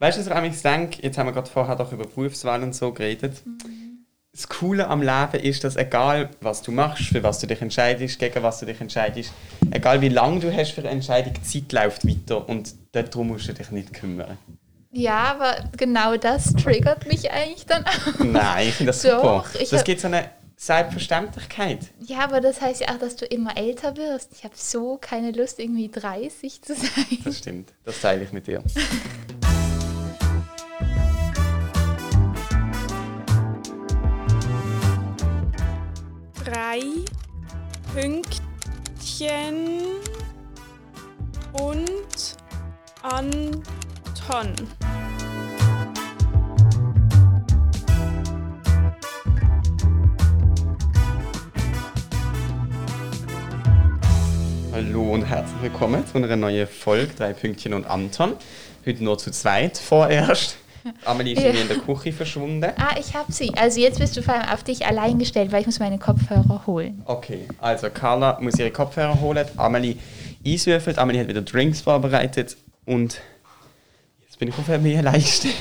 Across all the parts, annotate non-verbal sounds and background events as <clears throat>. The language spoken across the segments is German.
Weißt du, was ich eigentlich denke? Jetzt haben wir gerade vorher doch über Berufswahl und so geredet. Das Coole am Leben ist, dass egal was du machst, für was du dich entscheidest, gegen was du dich entscheidest, egal wie lange du hast für eine Entscheidung, die Zeit läuft weiter und darum musst du dich nicht kümmern. Ja, aber genau das triggert mich eigentlich dann auch. Nein, ich finde das Doch, super. ich Das gibt so eine Selbstverständlichkeit. Ja, aber das heißt ja auch, dass du immer älter wirst. Ich habe so keine Lust, irgendwie 30 zu sein. Das stimmt. Das teile ich mit dir. <laughs> drei Pünktchen und Anton. Hallo und herzlich willkommen zu einer neuen Folge Drei Pünktchen und Anton. Heute nur zu zweit vorerst. Amelie ist Ja. irgendwie in der Küche verschwunden. Ah, ich habe sie. Also jetzt bist du vor allem auf dich allein gestellt, weil ich muss meine Kopfhörer holen. Okay, also Carla muss ihre Kopfhörer holen, Amelie eiswürfelt, Amelie hat wieder Drinks vorbereitet und jetzt bin ich auf mir allein <laughs> gestellt.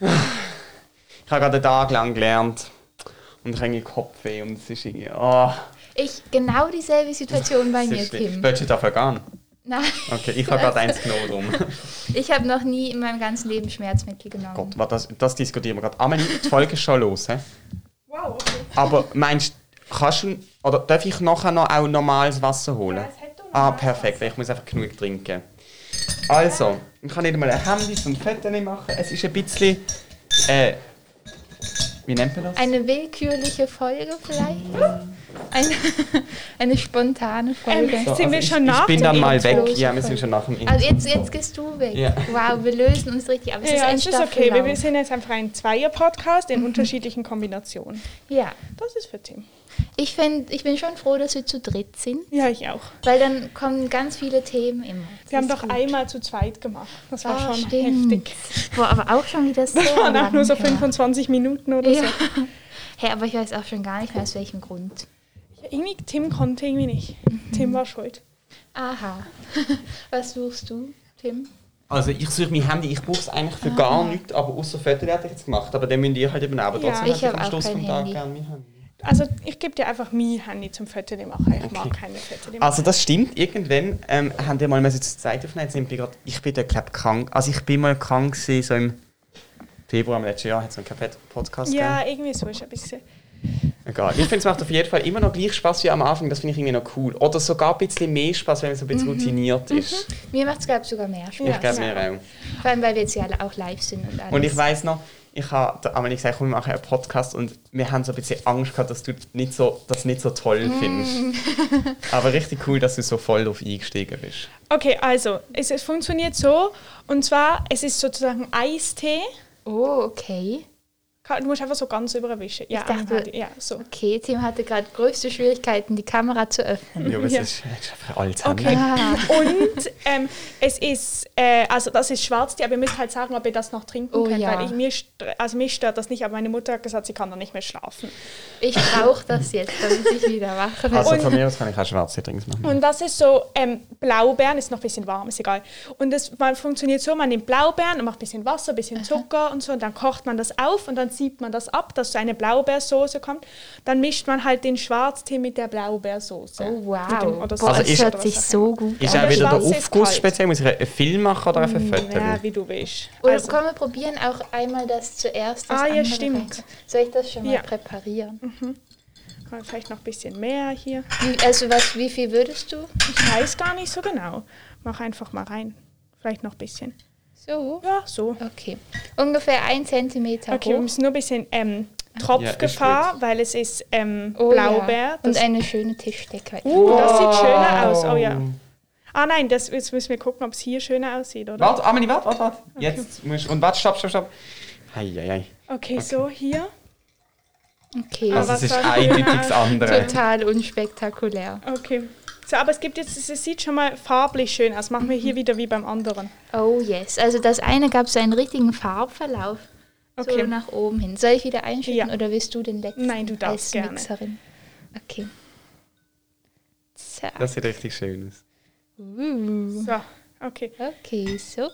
Ich habe gerade einen Tag lang gelernt und ich habe Kopfweh und es ist irgendwie... Oh, Ich, genau dieselbe Situation bei mir. Tim. Willst du dafür gehen? Nein, Okay, ich habe gerade <laughs> eins genommen drum. <laughs> ich habe noch nie in meinem ganzen Leben Schmerzmittel genommen. Gott, das, das diskutieren wir gerade. Amelie, die Folge <laughs> ist schon los, hä? Wow, okay. Aber meinst du, kannst du, oder darf ich nachher noch auch normales Wasser holen? Ja, ah, perfekt, weil ich muss einfach genug trinken. Also, ich kann nicht mal ein Handy und Fotos machen. Es ist ein bisschen, äh, wie nennt man das? Eine willkürliche Folge vielleicht? Eine, <laughs> eine spontane Folge. Ähm, Sind wir ich, schon ich nach bin dem dann mal weg. Ja, wir sind schon nach dem Intro. Also jetzt, jetzt gehst du weg. Ja. Wow, wir lösen uns richtig. Aber es ist Ja, ein es ist okay. Wir Staffellauf. sind jetzt einfach ein Zweier-Podcast in unterschiedlichen Kombinationen. Ja, Das ist für Tim. Ich, find, ich bin schon froh, dass wir zu dritt sind, Ja, ich auch. weil dann kommen ganz viele Themen immer. Das Wir haben doch gut. einmal zu zweit gemacht. Das war Ah, schon stimmt. heftig. Boah, aber auch schon wieder sehr Das waren auch nur so her. 25 Minuten oder Ja. so. <laughs> Hey, aber ich weiß auch schon gar nicht mehr, aus welchem Grund. Ja, irgendwie, Tim konnte irgendwie nicht. Tim war schuld. Aha. <laughs> Was suchst du, Tim? Also ich suche mein Handy, ich brauche es eigentlich Ah. für gar nichts, aber außer Fotos hätte ich jetzt gemacht. Aber dann müsst ihr halt eben auch. Aber Ja. trotzdem Ich hätte hab am auch Schluss kein vom Tag gerne mein Handy. Also ich gebe dir einfach mein Handy zum Fotos machen. Ich mag keine Fotos machen. Also das stimmt. Irgendwann ähm, haben wir mal müssen zur Zeit aufnehmen. Jetzt sind wir grad, ich bin da glaube krank. Also ich bin mal krank gewesen, so im Februar im letzten Jahr hat es einen Podcast ja, gegeben. irgendwie so ist ein bisschen. Egal. Ich finde es macht auf jeden Fall immer noch gleich Spaß wie am Anfang. Das finde ich irgendwie noch cool. Oder sogar ein bisschen mehr Spaß, wenn man so ein bisschen Mhm. routiniert ist. Mir macht es, glaube ich, sogar mehr Spaß. Ja. ich glaube mir auch. Vor allem, weil wir jetzt ja alle auch live sind und alles. Und ich weiß noch, ich habe Amelie gesagt, komm, wir machen einen Podcast und wir haben so ein bisschen Angst gehabt, dass du nicht so, das nicht so toll findest. <laughs> Aber richtig cool, dass du so voll drauf eingestiegen bist. Okay, also es, es funktioniert so. Und zwar, es ist sozusagen Eistee. Oh, okay. Du musst einfach so ganz überwischen. Ja, dachte- am Handy. ja, so. Okay, Tim hatte gerade größte Schwierigkeiten, die Kamera zu öffnen. Ja, aber es Ja. ist, es ist einfach alt. Okay. Ah. Und ähm, es ist, äh, also das ist Schwarztee, aber ihr müsst halt sagen, ob ihr das noch trinken Oh könnt, ja. weil ich, mir, also mich stört das nicht, aber meine Mutter hat gesagt, sie kann da nicht mehr schlafen. Ich brauche das jetzt, damit ich wieder wach werde. Also Und- von mir aus kann ich auch schwarze Drinks machen. Und das ist so ähm, Blaubeeren, ist noch ein bisschen warm, ist egal. Und das man funktioniert so, man nimmt Blaubeeren und macht ein bisschen Wasser, ein bisschen Zucker und so und dann kocht man das auf und dann siebt man das ab, dass so eine Blaubeersoße kommt. Dann mischt man halt den Schwarztee mit der Blaubeersoße. Oh, wow. Dem- oder Boah, Also das ist- hört sich so gut Ist an. auch der wieder der ist Aufguss speziell? Muss ich einen Film machen oder einfach Fotos? Ja, wie du willst. Oder Also, komm, wir probieren auch einmal das zuerst. Das Ah, ja, stimmt. rein. Soll ich das schon mal Ja. präparieren? kann vielleicht noch ein bisschen mehr hier. Wie, also was, wie viel würdest du? Ich weiß gar nicht so genau. Mach einfach mal rein. Vielleicht noch ein bisschen. So? Ja, so. Okay. Ungefähr ein Zentimeter Okay, wir hoch. müssen nur ein bisschen ähm, Ja, Tropfgefahr, ist weil es ist ähm, Oh, Blaubeer. Ja. Und eine schöne Tischdecke. uh, das sieht schöner aus. Oh ja. Ah nein, das, jetzt müssen wir gucken, ob es hier schöner aussieht, oder? Warte, Amelie, warte, warte, warte. Jetzt musst Und warte, stopp, stopp, stopp. Hei, hei, hei. Okay, so hier. Okay. Also es ist eindeutig das andere. Total unspektakulär. Okay. So, aber es gibt jetzt, es sieht schon mal farblich schön aus. Machen wir hier wieder wie beim anderen. Oh yes. Also das eine gab so einen richtigen Farbverlauf. So Okay. nach oben hin. Soll ich wieder einschütten Ja. oder willst du den letzten Nein, du darfst als gerne. Mixerin? Okay. Zack. Das sieht richtig schön aus. Uh. So, okay. Okay, so.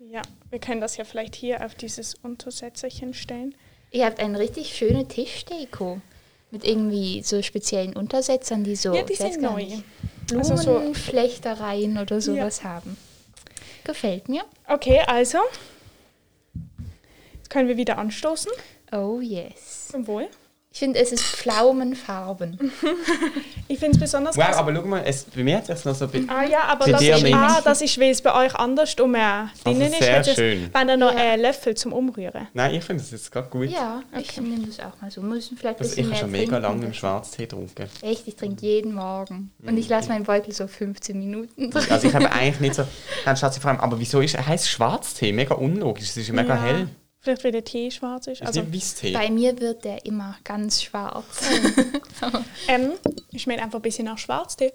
Ja, wir können das ja vielleicht hier auf dieses Untersetzerchen stellen. Ihr habt eine richtig schöne Tischdeko. Mit irgendwie so speziellen Untersetzern, die so Ja, die sind neu. nicht, Also so- Blumenflechtereien oder sowas haben. Gefällt mir. Okay, also. Jetzt können wir wieder anstoßen. Oh yes. Zum Wohl. Ich finde, es ist Pflaumenfarben. <laughs> Ich finde es besonders Wow, aber schau mal, es, bei mir hat es noch so ein bisschen... Ah ja, aber das ist, ah, das ist, weil es bei euch anders um äh, drinnen ist. sehr ist- schön. Wenn da noch Ja. ein Löffel zum Umrühren. Nein, ich finde das jetzt gerade gut. Ja, ich nehme das auch mal so. Müssen vielleicht ein Also ich habe schon mega lange im Schwarztee getrunken. Echt, ich trinke jeden Morgen. Und ich lasse meinen Beutel so 15 Minuten drin. Also ich habe eigentlich nicht so... Dann schaut sie vor allem, aber wieso ist, heißt Schwarztee? Mega unlogisch, es ist ja mega Ja. hell. Vielleicht, weil der Tee schwarz ist. Ist Also, nicht Weisstee. Bei mir wird der immer ganz schwarz. <laughs> ähm, ich schmeckt einfach ein bisschen nach Schwarztee.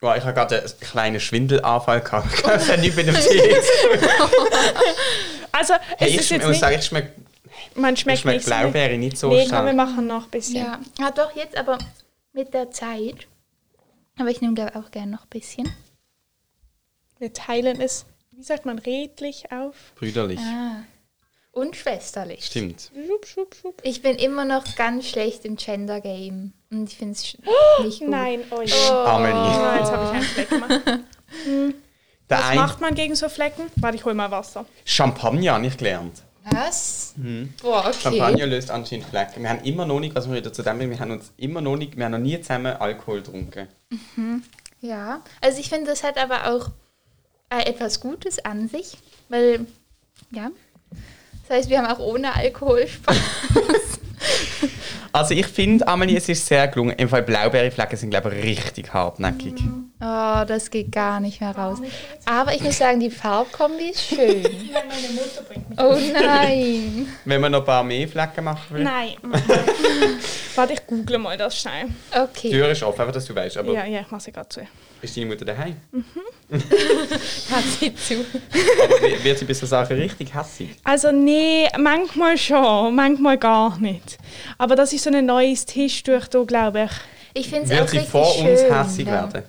Boah, ich habe gerade einen kleinen Schwindelanfall gehabt. <laughs> Nichts mit dem Tee. <laughs> Also, Hey, ich ist jetzt muss nicht, sagen, ich schmecke man ich schmeckt schmeck nicht Blaubeere nicht so Nee, komm, wir stark. machen noch ein bisschen. ja. ja, doch, jetzt aber mit der Zeit. Aber ich nehme da auch gerne noch ein bisschen. Wir teilen es, wie sagt man, redlich auf. Brüderlich. Ah. Und schwesterlich. Stimmt. Schub, schub, schub. Ich bin immer noch ganz schlecht im Gender Game. Und ich finde es sch- nicht gut. Nein, oh je. Amelie. Ah, jetzt habe ich einen Fleck gemacht. Der Was ein macht man gegen so Flecken? Warte, ich hole mal Wasser. Champagner ich gelernt. Was? Boah, okay. Champagner löst anscheinend Flecken. Wir haben immer noch nicht, also wir wieder zu dem, wir haben uns immer noch nicht, wir haben noch nie zusammen Alkohol getrunken. Ja, also ich finde, das hat aber auch etwas Gutes an sich, weil, ja, das heißt, wir haben auch ohne Alkohol Spaß. <laughs> Also ich finde, Amelie, es ist sehr gelungen. Im Fall Blaubeerflecken sind, glaube ich, richtig hartnäckig. Oh, das geht gar nicht mehr raus. Aber ich muss sagen, die Farbkombi ist <laughs> schön. Nein, meine Mutter bringt mich. Oh nein. Wenn man noch ein paar mehr Flecken machen will. Nein. <laughs> Warte, ich google mal das schnell. Die Okay, Tür ist offen, einfach, dass du weißt. Aber Ja, ja, ich mache sie gerade zu. Ist deine Mutter daheim? <laughs> hat sie zu. Aber wi- wird sie bei so Sachen richtig hässig? Also nee, manchmal schon, manchmal gar nicht. Aber das ist so ein neues Tischtuch da, glaube ich. Ich finde es Wird auch sie richtig vor schön. uns hässig ja. werden?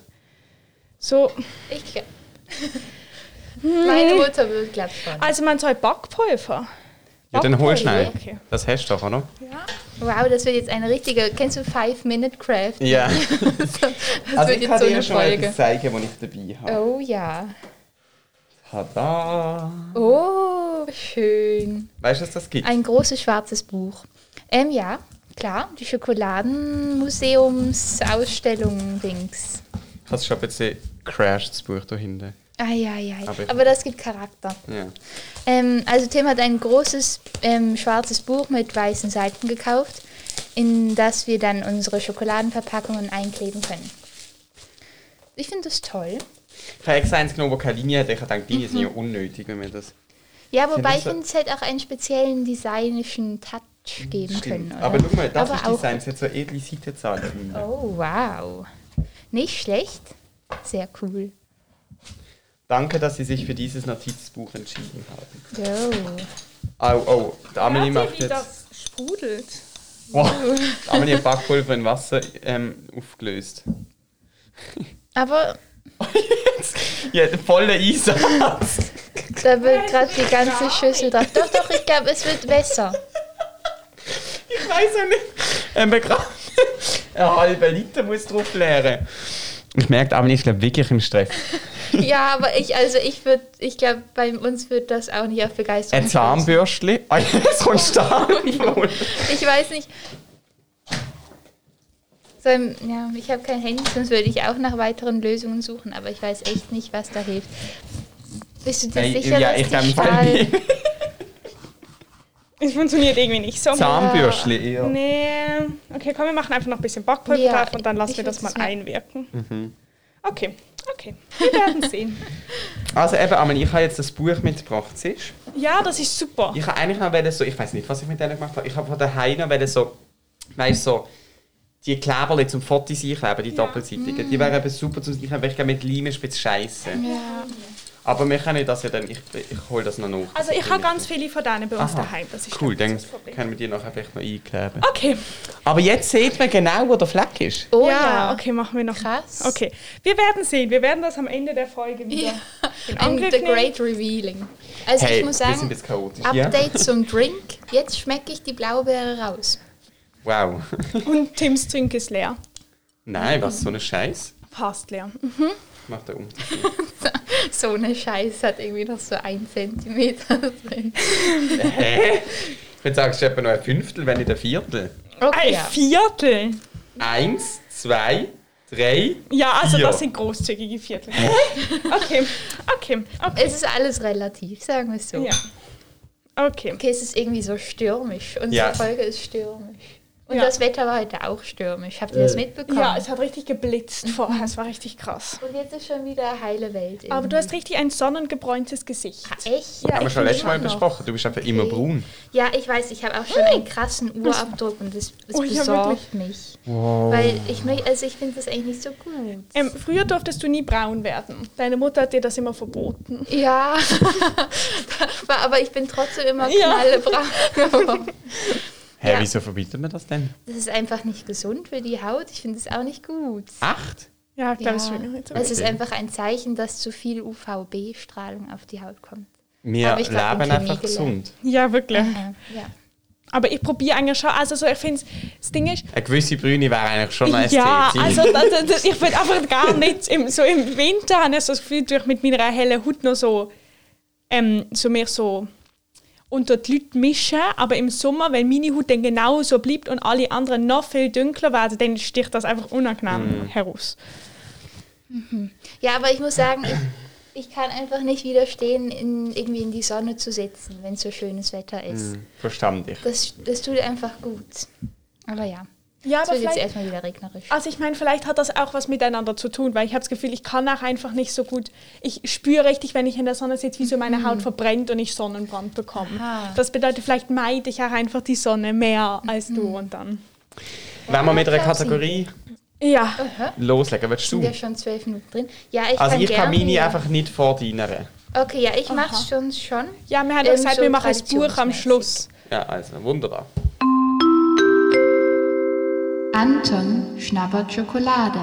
So, Ich glaub- <laughs> Meine Mutter wird, glaube ich, schon. also man soll Backpulver. Ja, dann hol schnell. Okay. Das hast du doch, oder? Wow, das wird jetzt eine richtige. Kennst du Five Minute Craft? Ja. <laughs> Das Also wird ich jetzt kann so dir eine schon mal Folge. etwas zeigen, was ich dabei habe. Oh ja. Tada! Oh, schön. Weißt du, was das gibt? Ein großes schwarzes Buch. Ähm, ja, klar, die Schokoladenmuseums-Ausstellung-Dings. Ich habe schon ein bisschen crashed, das Buch da hinten. Ah, ja, ja. Aber Aber das gibt Charakter. Ja. Ähm, also Tim hat ein großes ähm, schwarzes Buch mit weißen Seiten gekauft, in das wir dann unsere Schokoladenverpackungen einkleben können. Ich finde das toll. Ich habe extra eins genommen, das keine Linie hat. Ich habe gedacht, Linien sind ja unnötig, wenn wir das... Ja, wobei ich finde, es hätte auch einen speziellen designischen Touch geben können. Oder? Aber schau mal, das Aber ist Design. Es hat so edle Seitenzahlen. Oh, wow. Nicht schlecht. Sehr cool. Danke, dass Sie sich für dieses Notizbuch entschieden haben. Jo. Oh, oh, die Amelie macht jetzt... das sprudelt. Wow, <laughs> die Amelie hat Backpulver in Wasser ähm, aufgelöst. Aber <laughs> Ja, voller Einsatz. da wird gerade die ganze Schüssel drauf. Doch, doch, ich glaube, es wird besser. Ich weiß auch nicht. Ähm, gerade <laughs> ein halber Liter muss drauf leeren. Ich merke, Amelie ist glaub, wirklich im Stress. <laughs> Ja, aber ich, also ich würde, ich glaube, bei uns wird das auch nicht auf Begeisterung. Ein Zahnbürstchen. Ah, jetzt <laughs> stoßen. Ich weiß nicht. So, ähm, ja, ich habe kein Handy, sonst würde ich auch nach weiteren Lösungen suchen, aber ich weiß echt nicht, was da hilft. Bist du dir Hey, sicher, ja, dass ich die Stahl... Es funktioniert irgendwie nicht so. Zahnbürstchen eher. Nee. Okay, komm, wir machen einfach noch ein bisschen Backpulver Ja, drauf und dann lassen wir das mal ja. einwirken. Mhm. Okay, okay. Wir werden <laughs> sehen. Also eben, Amelie, ich habe jetzt das Buch mitgebracht, siehst? Ja, das ist super. Ich habe eigentlich noch wollen so, ich weiß nicht, was ich mit denen gemacht habe. Ich habe von daheim noch wollen so, weißt so, die Kleberli zum Fotos einkleben, die doppelseitigen. Die wären eben super zum Einkleben, weil ich glaube, mit Leim bisschen scheiße. Ja. Aber wir können das ja dann, ich, ich hole das noch nach. Also ich habe ganz viele von denen bei uns Aha. daheim. Das ist Cool, dann das Problem. können wir die nachher vielleicht noch einkleben. Okay. Aber jetzt sieht man genau, wo der Fleck ist. Oh ja, ja, okay, machen wir noch. Krass. Okay, wir werden sehen. Wir werden das am Ende der Folge wieder Ja. in And the great revealing. Also hey, ich muss wir sind ein sagen, chaotisch. Ja? Update zum Drink. Jetzt schmecke ich die Blaubeere raus. Wow. Und Tims Trink ist leer. Nein, was, so ein Scheiß? Fast leer. Macht der Unterschied. <laughs> So eine Scheiße hat irgendwie noch so ein Zentimeter drin. Hä? Ich würde sagen, es ist etwa noch ein Fünftel, wenn nicht ein Viertel. Okay, Ein ja. Viertel. Eins, zwei, drei. Ja, also Vier. das sind großzügige Viertel. okay, okay, okay. Es ist alles relativ, sagen wir es so. Ja. Okay. Okay, es ist irgendwie so stürmisch. Unsere Ja. Folge ist stürmisch. Und Ja. das Wetter war heute auch stürmisch. Habt ihr das mitbekommen? Ja, es hat richtig geblitzt <laughs> vorher. Es war richtig krass. Und jetzt ist schon wieder heile Welt. Aber du hast richtig ein sonnengebräuntes Gesicht. irgendwie. Echt? Ja, Haben wir ich schon letztes Mal noch. besprochen. Du bist einfach immer braun. Ja, ich weiß, ich habe auch schon einen krassen Urabdruck und das, das Oh, ja, besorgt mich. Weil ich möchte, also ich finde das eigentlich nicht so gut. Ähm, früher durftest du nie braun werden. Deine Mutter hat dir das immer verboten. Ja, <laughs> aber- ich bin trotzdem immer Ja. knallebraun. <laughs> Hä, Ja. wieso verbietet man das denn? Das ist einfach nicht gesund für die Haut. Ich finde es auch nicht gut. Acht? Ja, ich glaube, Ja. es ist nicht so Es ist einfach ein Zeichen, dass zu viel UVB-Strahlung auf die Haut kommt. Wir leben einfach gesund. Ja, wirklich. Ja. Aber ich probiere eigentlich schon, also so, ich finde, das Ding ist, Eine gewisse Brüne wäre eigentlich schon ein ja, Ziel. also das, das, ich will einfach gar nicht, im, so im Winter habe ich so das Gefühl, durch mit meiner hellen Haut noch so, ähm, so mehr so unter die Leute mischen, aber im Sommer, wenn meine Haut dann genau so bleibt und alle anderen noch viel dunkler werden, dann sticht das einfach unangenehm heraus. ja, aber ich muss sagen, ich, ich kann einfach nicht widerstehen, in, irgendwie in die Sonne zu sitzen, wenn so schönes Wetter ist. Hm, Verstand ich. Das, das tut einfach gut. Aber ja, Ja, es aber wird jetzt erstmal wieder regnerisch. also ich meine, vielleicht hat das auch was miteinander zu tun, weil ich habe das Gefühl, ich kann auch einfach nicht so gut, ich spüre richtig, wenn ich in der Sonne sitze, wie so meine Haut verbrennt und ich Sonnenbrand bekomme. Aha. Das bedeutet, vielleicht meide ich auch einfach die Sonne mehr als du und dann. Wenn wir mit einer. Kategorie Ja, Aha. loslegen, willst Sind du? ja schon zwölf Minuten drin. Ja, ich Also kann ich kann meine einfach nicht vor deiner. Okay, ja, ich mach's schon schon. ja wir haben Ähm, gesagt, so wir machen das Buch am. Schluss. Ja, also wunderbar. Anton schnabbert Schokolade.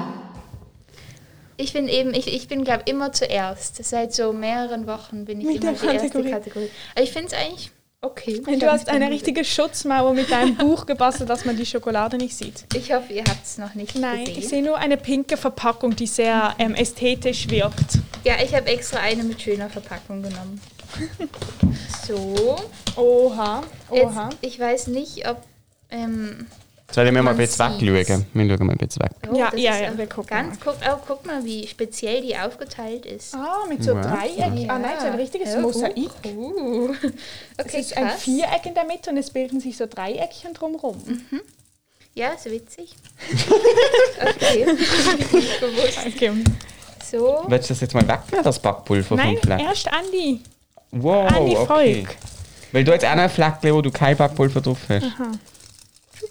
Ich bin eben, ich, ich bin glaube immer zuerst. Seit so mehreren Wochen bin ich Mit immer der die erste Kategorie. Aber ich finde es eigentlich okay. Und du hast eine richtige Schutzmauer mit deinem <laughs> Buch gebastelt, dass man die Schokolade nicht sieht. Ich hoffe, ihr habt es noch nicht Nein, gesehen. ich sehe nur eine pinke Verpackung, die sehr ähm, ästhetisch wirkt. ja, ich habe extra eine mit schöner Verpackung genommen. <laughs> so. Oha, oha. Jetzt, ich weiß nicht, ob. Ähm, Sollen wir mal ein bisschen wegschauen? Wir schauen mal ein bisschen weg. oh, Ja, ja, ist ja, wir gucken Ganz, guck, oh, guck mal, wie speziell die aufgeteilt ist. Ah, mit so Wow. Dreieck. Ah nein, so ein richtiges Ja, Mosaik. Uh, uh. Es Okay, ist ein krass. Viereck in der Mitte und es bilden sich so Dreieckchen drumherum. Ja, ist witzig. okay. Okay. <laughs> So. Willst du das jetzt mal wegnehmen, das Backpulver Nein, vom Fleck? erst Andi. Wow, Andi okay. Volk. Weil du jetzt auch noch ein Fleck, wo du kein Backpulver drauf hast.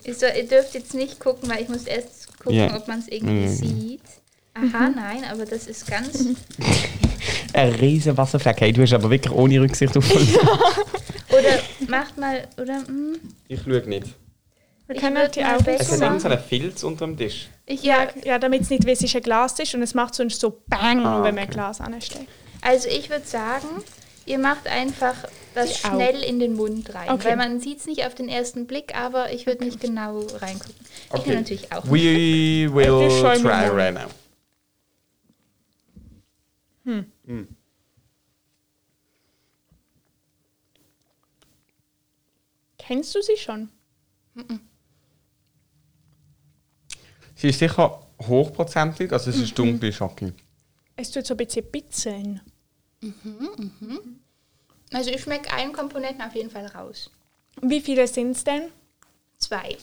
Ich so, ihr dürft jetzt nicht gucken, weil ich muss erst gucken, Ja. ob man es irgendwie Mhm. sieht. Aha, nein, aber das ist ganz. <laughs> Ein riesen Wasserfleck. Hey, du hast aber wirklich ohne Rücksicht auf <laughs> Oder macht mal. Oder. Hm, Ich schaue nicht. Wir Ich können die Augen besser Es hat irgend so einen Filz unter dem Tisch. ich, Ja, ja, damit es nicht weiss, ist ein Glastisch und es macht sonst so Bang, Ah, wenn man ein. Glas anstellt. also ich würde sagen, ihr macht einfach das Die Augen. schnell in den Mund rein. Okay. Weil man sieht es nicht auf den ersten Blick, aber ich würde nicht genau reingucken. Ich Okay. will natürlich auch. We will try right now. Kennst du sie schon? Sie ist sicher hochprozentig, also es ist dunkle Schocke. Es tut so ein bisschen bitzeln. Also ich schmecke einen Komponenten auf jeden Fall raus. Wie viele sind es denn? Zwei.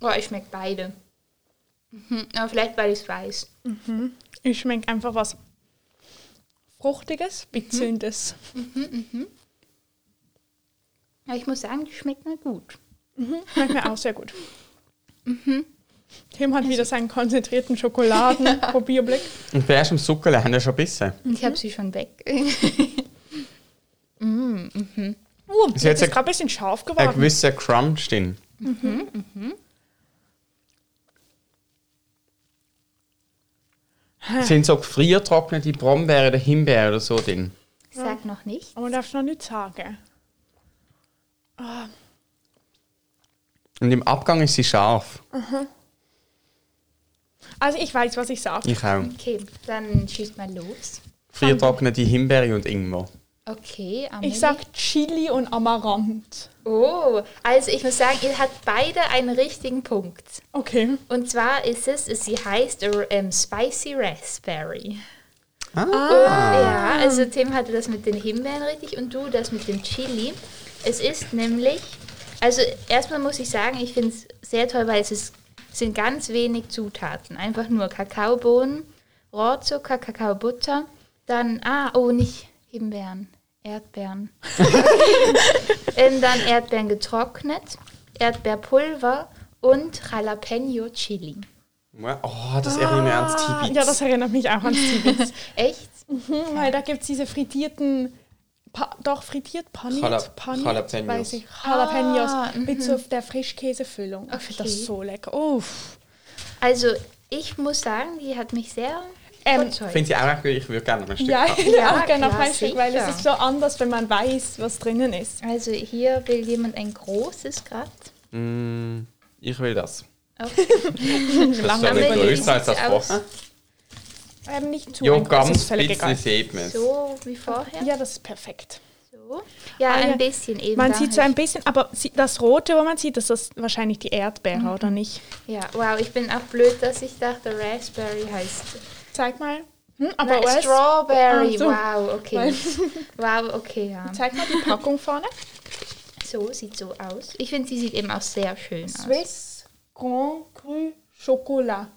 Oh, ich schmecke beide. Mhm. Aber vielleicht, weil ich es weiß. Ich schmecke einfach was Fruchtiges, Bitzelndes. Aber ich muss sagen, die schmeckt mir gut. Schmeckt mir auch sehr gut. Tim hat wieder seinen konzentrierten Schokoladen-Probierblick. <laughs> Und bei erst im Suckerle haben wir schon bissen. Ich habe sie schon weg. <laughs> Uh, Ist jetzt jetzt ist ein- gerade ein bisschen scharf Ein geworden. gewisser Crunch drin. <laughs> Sind so gefriertrocknete Brombeeren oder Himbeeren oder so drin? Sag noch nicht. Aber man darf es noch nicht sagen. Und im Abgang ist sie scharf. Also ich weiß, was ich sage. Ich auch. Okay, dann schießt mal los. Gefriertrocknete Himbeere und Ingwer. Okay, Amelie. Ich sag Chili und Amaranth. Oh, also ich muss sagen, ihr habt beide einen richtigen Punkt. Okay. Und zwar ist es, sie heißt ähm, Spicy Raspberry. Ah. Ja, also Tim hatte das mit den Himbeeren richtig und du das mit dem Chili. Es ist nämlich, also erstmal muss ich sagen, ich finde es sehr toll, weil es ist, sind ganz wenig Zutaten. Einfach nur Kakaobohnen, Rohrzucker, Kakaobutter, dann, ah, oh, nicht Himbeeren, Erdbeeren. <laughs> ähm, dann Erdbeeren getrocknet, Erdbeerpulver und Jalapeno Chili. Oh, das erinnert mich ans Ah, Tibet. ja, das erinnert mich auch an Tibet. <laughs> Echt? Mhm, weil da gibt es diese frittierten, pa doch frittiert, paniert, Jala- paniert, Jalapenos. weiß ich, Jalapenos Ah, mit so der Frischkäsefüllung. Ich finde Okay. das so lecker. Uff. Also, ich muss sagen, die hat mich sehr Ähm. Finde ich auch gut. Ich würde gerne noch ein Stück Ja, ich <laughs> Ja, auch gerne noch ein Stück, weil es ist so anders, wenn man weiß, was drinnen ist. Also, hier will jemand ein großes gerade. Mm, ich will das. Okay. Das ist größer als das vorher. Ähm, nicht zu Ja, ein ganz völlig egal. sieht man. So wie vorher. Ja, das ist perfekt. So. Ja, Ah, ja. ein bisschen eben. Man sieht so hab ein bisschen, aber das Rote, wo man sieht, das ist wahrscheinlich die Erdbeere, Mhm. oder nicht? ich- Ja, wow, ich bin auch blöd, dass ich dachte, Raspberry heißt. Zeig mal. Hm, aber Nein, US, Strawberry, Ah, so. wow, okay. <laughs> Wow, okay, ja. zeig mal die Packung vorne. So sieht so aus. Ich finde, sie sieht eben auch sehr schön aus. Swiss Grand Cru Chocolat.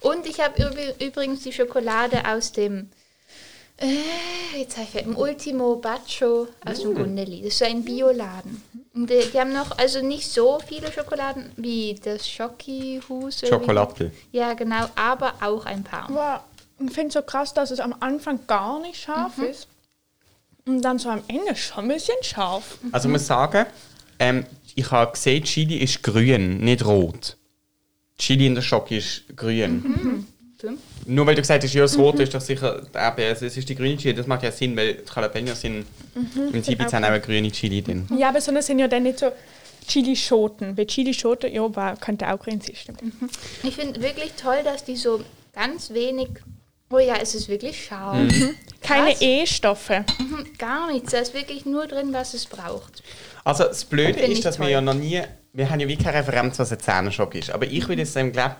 Und ich habe üb- übrigens die Schokolade aus dem, äh, jetzt habe ich im Ultimo Baccio aus dem Gundeli. Das ist so ein Bioladen. Und die, die haben noch, also nicht so viele Schokoladen wie das Schokihus. Schokolade. Ja, genau, aber auch ein paar. Aber ich finde es so krass, dass es am Anfang gar nicht scharf Mhm. ist. Und dann so am Ende schon ein bisschen scharf. Also ich muss sagen, ähm, ich habe gesehen, Chili ist grün, nicht rot. Chili in der Schoki ist grün. Stimmt. Nur weil du gesagt hast, ja, das Rote ist doch sicher, eben, es es ist die grüne Chili, das macht ja Sinn, weil die Jalapenos sind, im Tibet haben auch eine grüne Chili drin. Ja, aber so das sind ja dann nicht so Chili-Schoten. Weil Chili-Schoten, ja, war, könnte auch grün sein, stimmt. Ich finde wirklich toll, dass die so ganz wenig. Oh ja, es ist wirklich scharf. Keine Krass. E-Stoffe. Mhm, Gar nichts. Da ist wirklich nur drin, was es braucht. Also das Blöde ist, ich dass wir toll. ja noch nie, wir haben ja wirklich keine Referenz, was ein Zähnerschock ist. Aber ich würde jetzt dem, glaube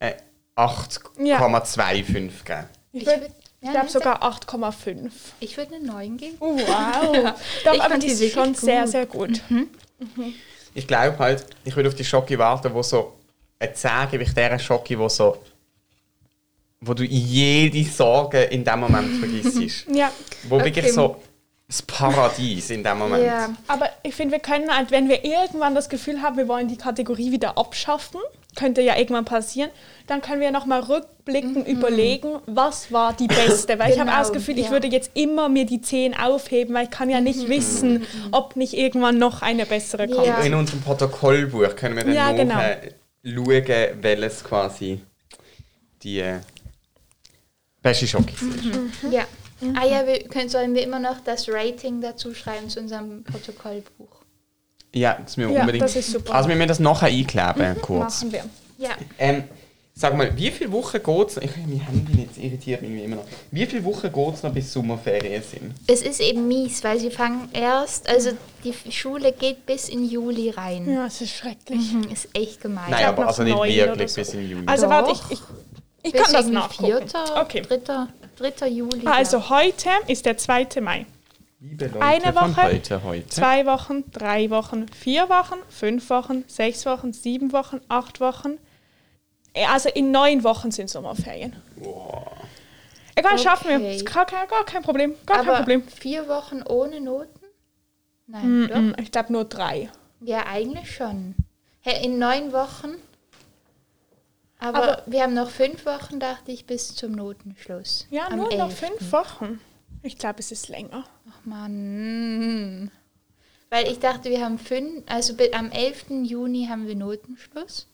äh, 8,25 geben. Ich, Ich würd- würd- ich ja, glaube sogar 8,5. Ich würde eine 9 geben. Oh, wow. <laughs> Doch, Ich aber die ist wirklich schon sehr, gut. sehr gut. Ich glaube halt, ich würde auf die Schoki warten, wo so eine 10 gebe ich dieser Schoki, wo so wo du jede Sorge in dem Moment vergisst. <laughs> Ja, Wo wirklich Okay. so das Paradies in dem Moment. Ja. aber ich finde, wir können halt, wenn wir irgendwann das Gefühl haben, wir wollen die Kategorie wieder abschaffen, könnte ja irgendwann passieren, dann können wir nochmal rückblickend überlegen, was war die beste. Weil ich habe Genau, auch das Gefühl, ich ja. würde jetzt immer mir die 10 aufheben, weil ich kann ja nicht wissen, ob nicht irgendwann noch eine bessere kommt. Ja. In unserem Protokollbuch können wir dann Ja, noch genau. äh, schauen, welches quasi die äh, beste Schoki ist. Ja. Ah ja, wir können, sollen wir immer noch das Rating dazu schreiben zu unserem Protokollbuch. Ja, das müssen wir Ja, unbedingt. das ist super. Also wir müssen das nachher einkleben, kurz. Machen wir. Ja. Ähm, sag mal, wie viele Wochen geht es? Ich mein Handy jetzt irritiert mich immer noch. Wie viele Wochen geht es noch bis Sommerferien sind? Es ist eben mies, weil sie fangen erst, also die Schule geht bis in Juli rein. Ja, es ist schrecklich. Mhm, ist echt gemein. Nein, aber also nicht wirklich so. bis in Juli. Also Doch. warte, ich, ich, ich bis kann das nachgucken. 4. Okay. 3. 3. Juli. Also heute ist der 2. Mai. Liebe Leute eine von Woche, heute, heute. Zwei Wochen, drei Wochen, vier Wochen, fünf Wochen, sechs Wochen, sieben Wochen, acht Wochen. Äh, Also in neun Wochen sind Sommerferien. Egal, schaffen wir. Okay. Ist Gar kein, gar kein Problem. Gar Aber kein Problem. vier Wochen ohne Noten? Nein, doch? Mm, Ich glaube nur drei. Ja, eigentlich schon. Hey, in neun Wochen. Aber, Aber- wir haben noch fünf Wochen, dachte ich, bis zum Notenschluss. Ja, nur noch 11.. fünf Wochen. Ich glaube, es ist länger. Ach Mann. Weil ich dachte, wir haben fünf, also am 11. Juni haben wir Notenschluss.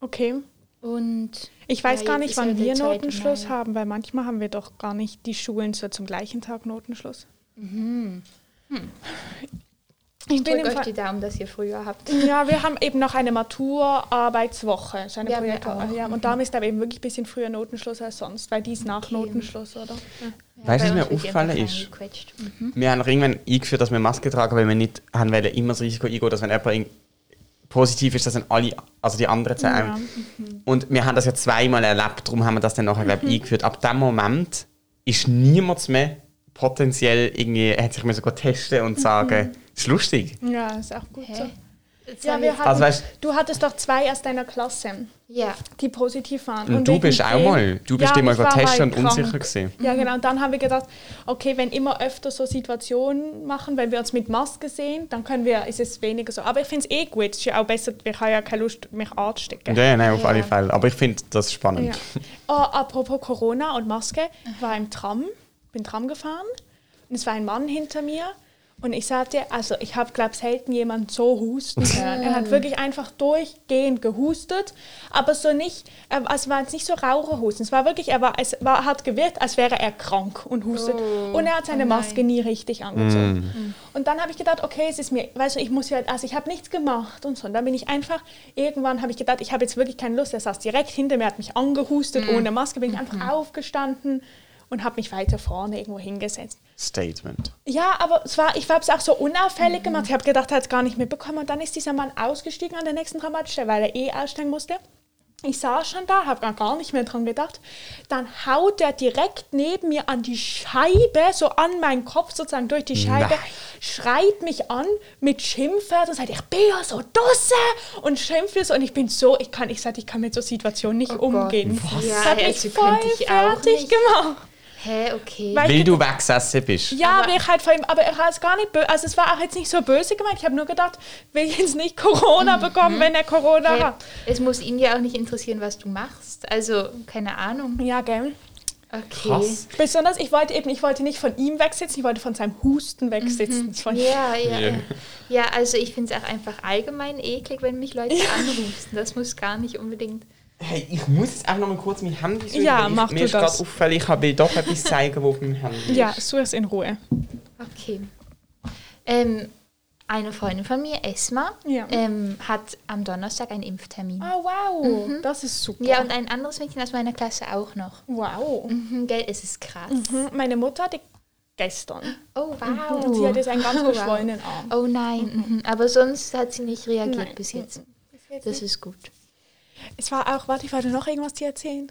Okay. Und Ich weiß gar nicht, wann wir Notenschluss haben, weil manchmal haben wir doch gar nicht die Schulen so zum gleichen Tag Notenschluss. Ich bin drückt im euch die Daumen, dass ihr früher habt. ja, wir haben eben noch eine Maturarbeitswoche, so eine Ja, auch. Ja, und darum ist aber eben wirklich ein bisschen früher Notenschluss als sonst, weil die ist nach Okay. Notenschluss, oder? Ja. Weißt du, was mir aufgefallen ist? Mhm. Wir haben irgendwann eingeführt, dass wir Maske tragen, weil wir nicht haben wollen, immer das Risiko eingehen, dass wenn jemand positiv ist, dass dann alle, also die anderen zwei Ja. auch. Und wir haben das ja zweimal erlebt, darum haben wir das dann nachher, glaube ich, eingeführt. Ab dem Moment ist niemand mehr potenziell irgendwie, hat sich mir sogar testen und sagen, das ist lustig. ja, ist auch gut Hä? so. Jetzt Ja, wir hatten, Also weißt- du hattest doch zwei aus deiner Klasse, ja, die positiv waren. Und, du wegen bist auch mal, du bist Ja, immer mal und krank. unsicher gewesen. Ja, genau. Und dann haben wir gedacht, okay, wenn immer öfter so Situationen machen, wenn wir uns mit Maske sehen, dann können wir, ist es weniger so. Aber ich finde es eh gut. Es ist ja auch besser, ich habe ja keine Lust, mich anzustecken. Ja, ja, nein, auf Ja. alle Fälle. Aber ich finde das spannend. Ja. Oh, apropos Corona und Maske, ich war im Tram, bin Tram gefahren und es war ein Mann hinter mir und ich sagte, also ich habe glaube selten jemanden so husten <laughs> hören. Er hat wirklich einfach durchgehend gehustet, aber so nicht, also es war jetzt nicht so Raucherhusten. Es war wirklich, er war, es war, hat gewirkt, als wäre er krank und hustet Oh, und er hat seine oh. Maske nie richtig angezogen. Und dann habe ich gedacht, okay, es ist mir, weißt du, ich muss ja, also ich habe nichts gemacht und so. Und dann bin ich einfach, irgendwann habe ich gedacht, ich habe jetzt wirklich keine Lust. Er saß direkt hinter mir, hat mich angehustet, ohne Maske, bin ich einfach aufgestanden und habe mich weiter vorne irgendwo hingesetzt. Statement. Ja, aber es war, ich habe es auch so unauffällig gemacht. Ich habe gedacht, er hat es gar nicht mitbekommen. Und dann ist dieser Mann ausgestiegen an der nächsten Dramatstelle, weil er eh aussteigen musste. Ich saß schon da, habe gar nicht mehr dran gedacht. Dann haut er direkt neben mir an die Scheibe, so an meinen Kopf sozusagen durch die Scheibe, Nein. schreit mich an mit Schimpfwörtern und sagt, ich bin ja so dusse und schimpft es und ich bin so, ich kann, ich sag, ich kann mit so Situationen nicht Oh Gott. umgehen. Was? Das Ja, hat mich also voll fertig nicht. gemacht. Hä, okay. Weil- Weil du weggesessen bist. Ja, Aber- aber ich halt vor ihm, aber er hat es gar nicht böse, also es war auch jetzt nicht so böse gemeint. Ich habe nur gedacht, will ich jetzt nicht Corona bekommen, wenn er Corona Hä, hat. es muss ihn ja auch nicht interessieren, was du machst. Also, keine Ahnung. Ja, gell. Okay. Krass. Besonders, ich wollte eben, ich wollte nicht von ihm wegsitzen, ich wollte von seinem Husten wegsitzen. Ich- Ja, ja, Ja. ja. Ja, also ich finde es auch einfach allgemein eklig, wenn mich Leute anrufen. Das muss gar nicht unbedingt. Hey, ich muss jetzt auch noch mal kurz mein Handy suchen. Ja, ich, mach mir du ist gerade das. auffällig, ich will doch etwas zeigen, wo auf meinem Handy Ja, ist. so ist in Ruhe. Okay. Ähm, eine Freundin von mir, Esma, Ja. ähm, hat am Donnerstag einen Impftermin. Oh, wow, das ist super. Ja, und ein anderes Mädchen aus meiner Klasse auch noch. wow. Mhm, gell, es ist krass. Mhm, Meine Mutter hatte gestern. Oh, wow. Und sie hat jetzt einen ganz Oh, wow. geschwollenen Arm. Oh nein, mhm. aber sonst hat sie nicht reagiert Nein. bis jetzt. Das ist gut. Es war auch, warte, ich wollte noch irgendwas dir erzählen.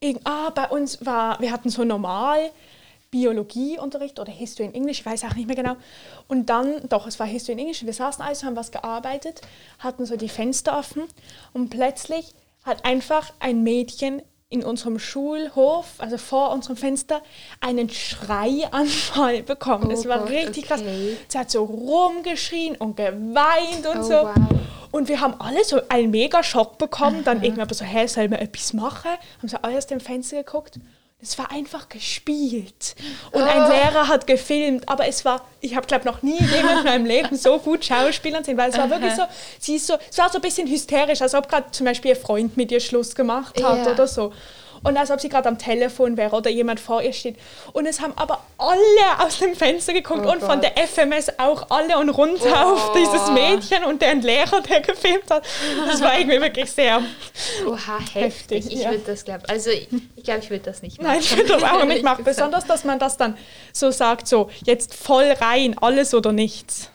Irgend, ah, bei uns war, wir hatten so normal Biologieunterricht oder History in Englisch, ich weiß auch nicht mehr genau. Und dann, doch, es war History in Englisch, wir saßen also, haben was gearbeitet, hatten so die Fenster offen und plötzlich hat einfach ein Mädchen in unserem Schulhof, also vor unserem Fenster, einen Schreianfall bekommen. Oh es war Gott, richtig krass. okay. Sie hat so rumgeschrien und geweint und Oh, so. wow. Und wir haben alle so einen mega Schock bekommen. Dann irgendwann so, hä, sollen wir etwas machen? Haben so alle aus dem Fenster geguckt. Es war einfach gespielt. Und ein Oh. Lehrer hat gefilmt. Aber es war, ich habe glaube noch nie jemand in meinem Leben so gut Schauspielern sehen, weil es war wirklich so, sie ist so, es war so ein bisschen hysterisch, als ob gerade zum Beispiel ihr Freund mit ihr Schluss gemacht hat Ja. oder so. Und als ob sie gerade am Telefon wäre oder jemand vor ihr steht. Und es haben aber alle aus dem Fenster geguckt Oh und von Gott. der FMS auch alle und runter auf Oh. dieses Mädchen und den Lehrer, der gefilmt hat. Das war irgendwie wirklich sehr. Oha, heftig. Heftig, Ich ja. würde das glauben. Also, ich, glaube, ich würde das nicht machen. Nein, ich würde das auch nicht machen. Besonders, dass man das dann so sagt, so jetzt voll rein, alles oder nichts.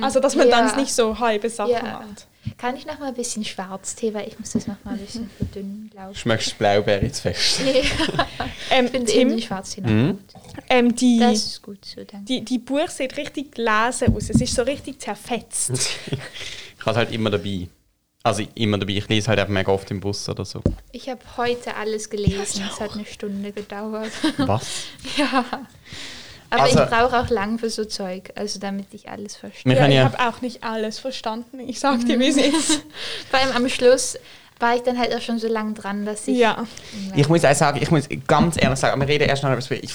Also, dass man dann Ja. nicht so halbe Sachen Ja. macht. Kann ich noch mal ein bisschen Schwarztee, weil ich muss das noch mal ein bisschen <laughs> verdünnen, glaube ich. Schmeckst Blaubeere zu fest? <laughs> Nee, Ähm, ich finde eben Schwarztee noch Mhm. gut. ähm, die, Das ist gut so, danke. die, die Buch sieht richtig gläser aus. Es ist so richtig zerfetzt. <laughs> Ich habe halt immer dabei. Also immer dabei. Ich lese halt eben mega oft im Bus oder so. Ich habe heute alles gelesen. Es hat eine Stunde gedauert. Was? ja. Aber Also- ich brauche auch lang für so Zeug, also damit ich alles verstehe. Ja, ich habe auch nicht alles verstanden. Ich sag dir, wie es ist. <laughs> Vor allem am Schluss war ich dann halt auch schon so lang dran, dass ich... Ja. ich muss auch sagen, ich muss ganz ehrlich sagen, wir reden erst noch über das Spiel. Ich,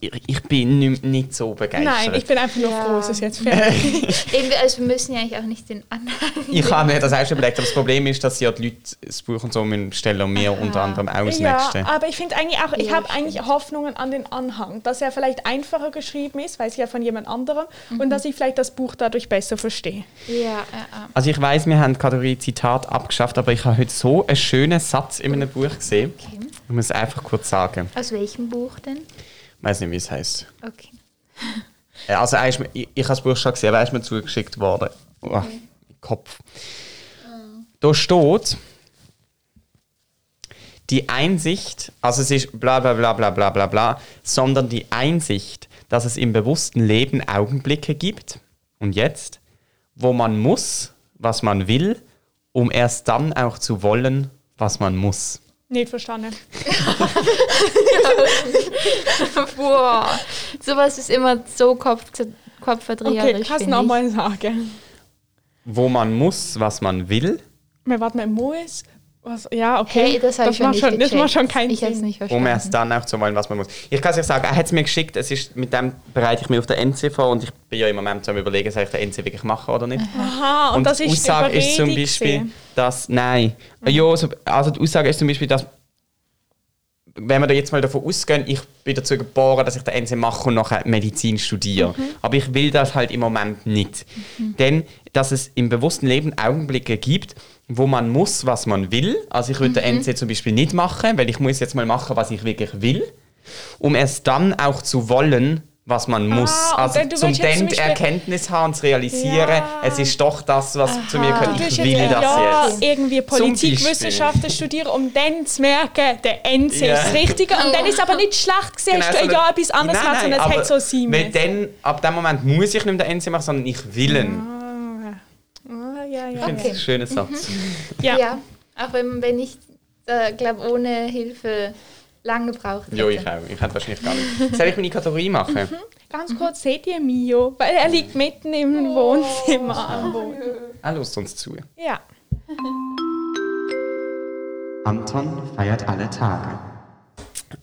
ich, ich bin nicht, nicht so begeistert. Nein, ich bin einfach nur Ja. froh, es ist jetzt fertig. <laughs> Also wir müssen ja eigentlich auch nicht den Anhang... Ich habe mir das auch schon überlegt, aber das Problem ist, dass ja die Leute das Buch und so bestellen und mir unter anderem auch das ja, nächste. aber ich finde eigentlich auch, ich Ja, habe eigentlich Hoffnungen an den Anhang, dass er vielleicht einfacher geschrieben ist, weil es ja von jemand anderem und dass ich vielleicht das Buch dadurch besser verstehe. Ja, ja, ja. Also ich weiß, wir haben die Kategorie Zitat abgeschafft, aber ich habe heute so einen schönen Satz in einem Buch gesehen. Okay. Ich muss es einfach kurz sagen. Aus welchem Buch denn? Ich weiß nicht, wie es heißt. Okay. Also ist mir, ich, ich habe das Buch schon gesehen, aber er ist mir zugeschickt worden. Oh, Kopf. Da steht, die Einsicht, also es ist bla bla bla bla bla bla bla, sondern die Einsicht, dass es im bewussten Leben Augenblicke gibt, und jetzt, wo man muss, was man will, um erst dann auch zu wollen, was man muss. Nicht verstanden. <laughs> Boah, sowas ist immer so kopf Okay, kopfverdreherisch. kannst du finde ich. nochmal sagen. Wo man muss, was man will, Wir warten mal, Moes. Was? Ja, okay. Hey, das habe ich schon macht nicht schon, das macht schon keinen Ich habe es Sinn. nicht verstanden. um erst dann auch zu wollen, was man muss. Ich kann es euch sagen, er hat es mir geschickt, es ist, mit dem bereite ich mich auf der NC vor und ich bin ja im Moment am überlegen, soll ich den NC wirklich machen oder nicht. Aha, und, das die ist Aussage ist zum Beispiel, gewesen. dass, nein, ja, so, also die Aussage ist zum Beispiel, dass wenn wir da jetzt mal davon ausgehen, ich bin dazu geboren, dass ich den NC mache und nachher Medizin studiere. Mhm. Aber ich will das halt im Moment nicht. Denn, dass es im bewussten Leben Augenblicke gibt, wo man muss, was man will. Also ich würde den NC zum Beispiel nicht machen, weil ich muss jetzt mal machen, was ich wirklich will. Um erst dann auch zu wollen, was man muss. und also dann- du zum jetzt dann Erkenntnis haben, zu realisieren, Ja. es ist doch das, was zu mir gehört. Ich jetzt will das ja jetzt. irgendwie Politikwissenschaften studieren, um dann zu merken, der NC Ja. ist das Richtige. Und dann ist aber nicht schlecht gesehen, hast du ja etwas anderes Nein, gemacht, sondern es hätte so sein müssen. dann, ab dem Moment muss ich nicht mehr den NC machen, sondern ich will ihn. Ah, ja, Ich ja, finde ja. das ein schöner Satz. ja. Ja, auch wenn, wenn ich, äh, glaube ohne Hilfe lange gebraucht hätte. Ja, ich auch. Ich hätte wahrscheinlich gar nicht. Soll ich meine Kategorie machen? Ganz kurz, seht ihr Mio? Weil er liegt mitten im Wohnzimmer am <laughs> Boden. Er lässt uns zu. Ja. Anton feiert alle Tage.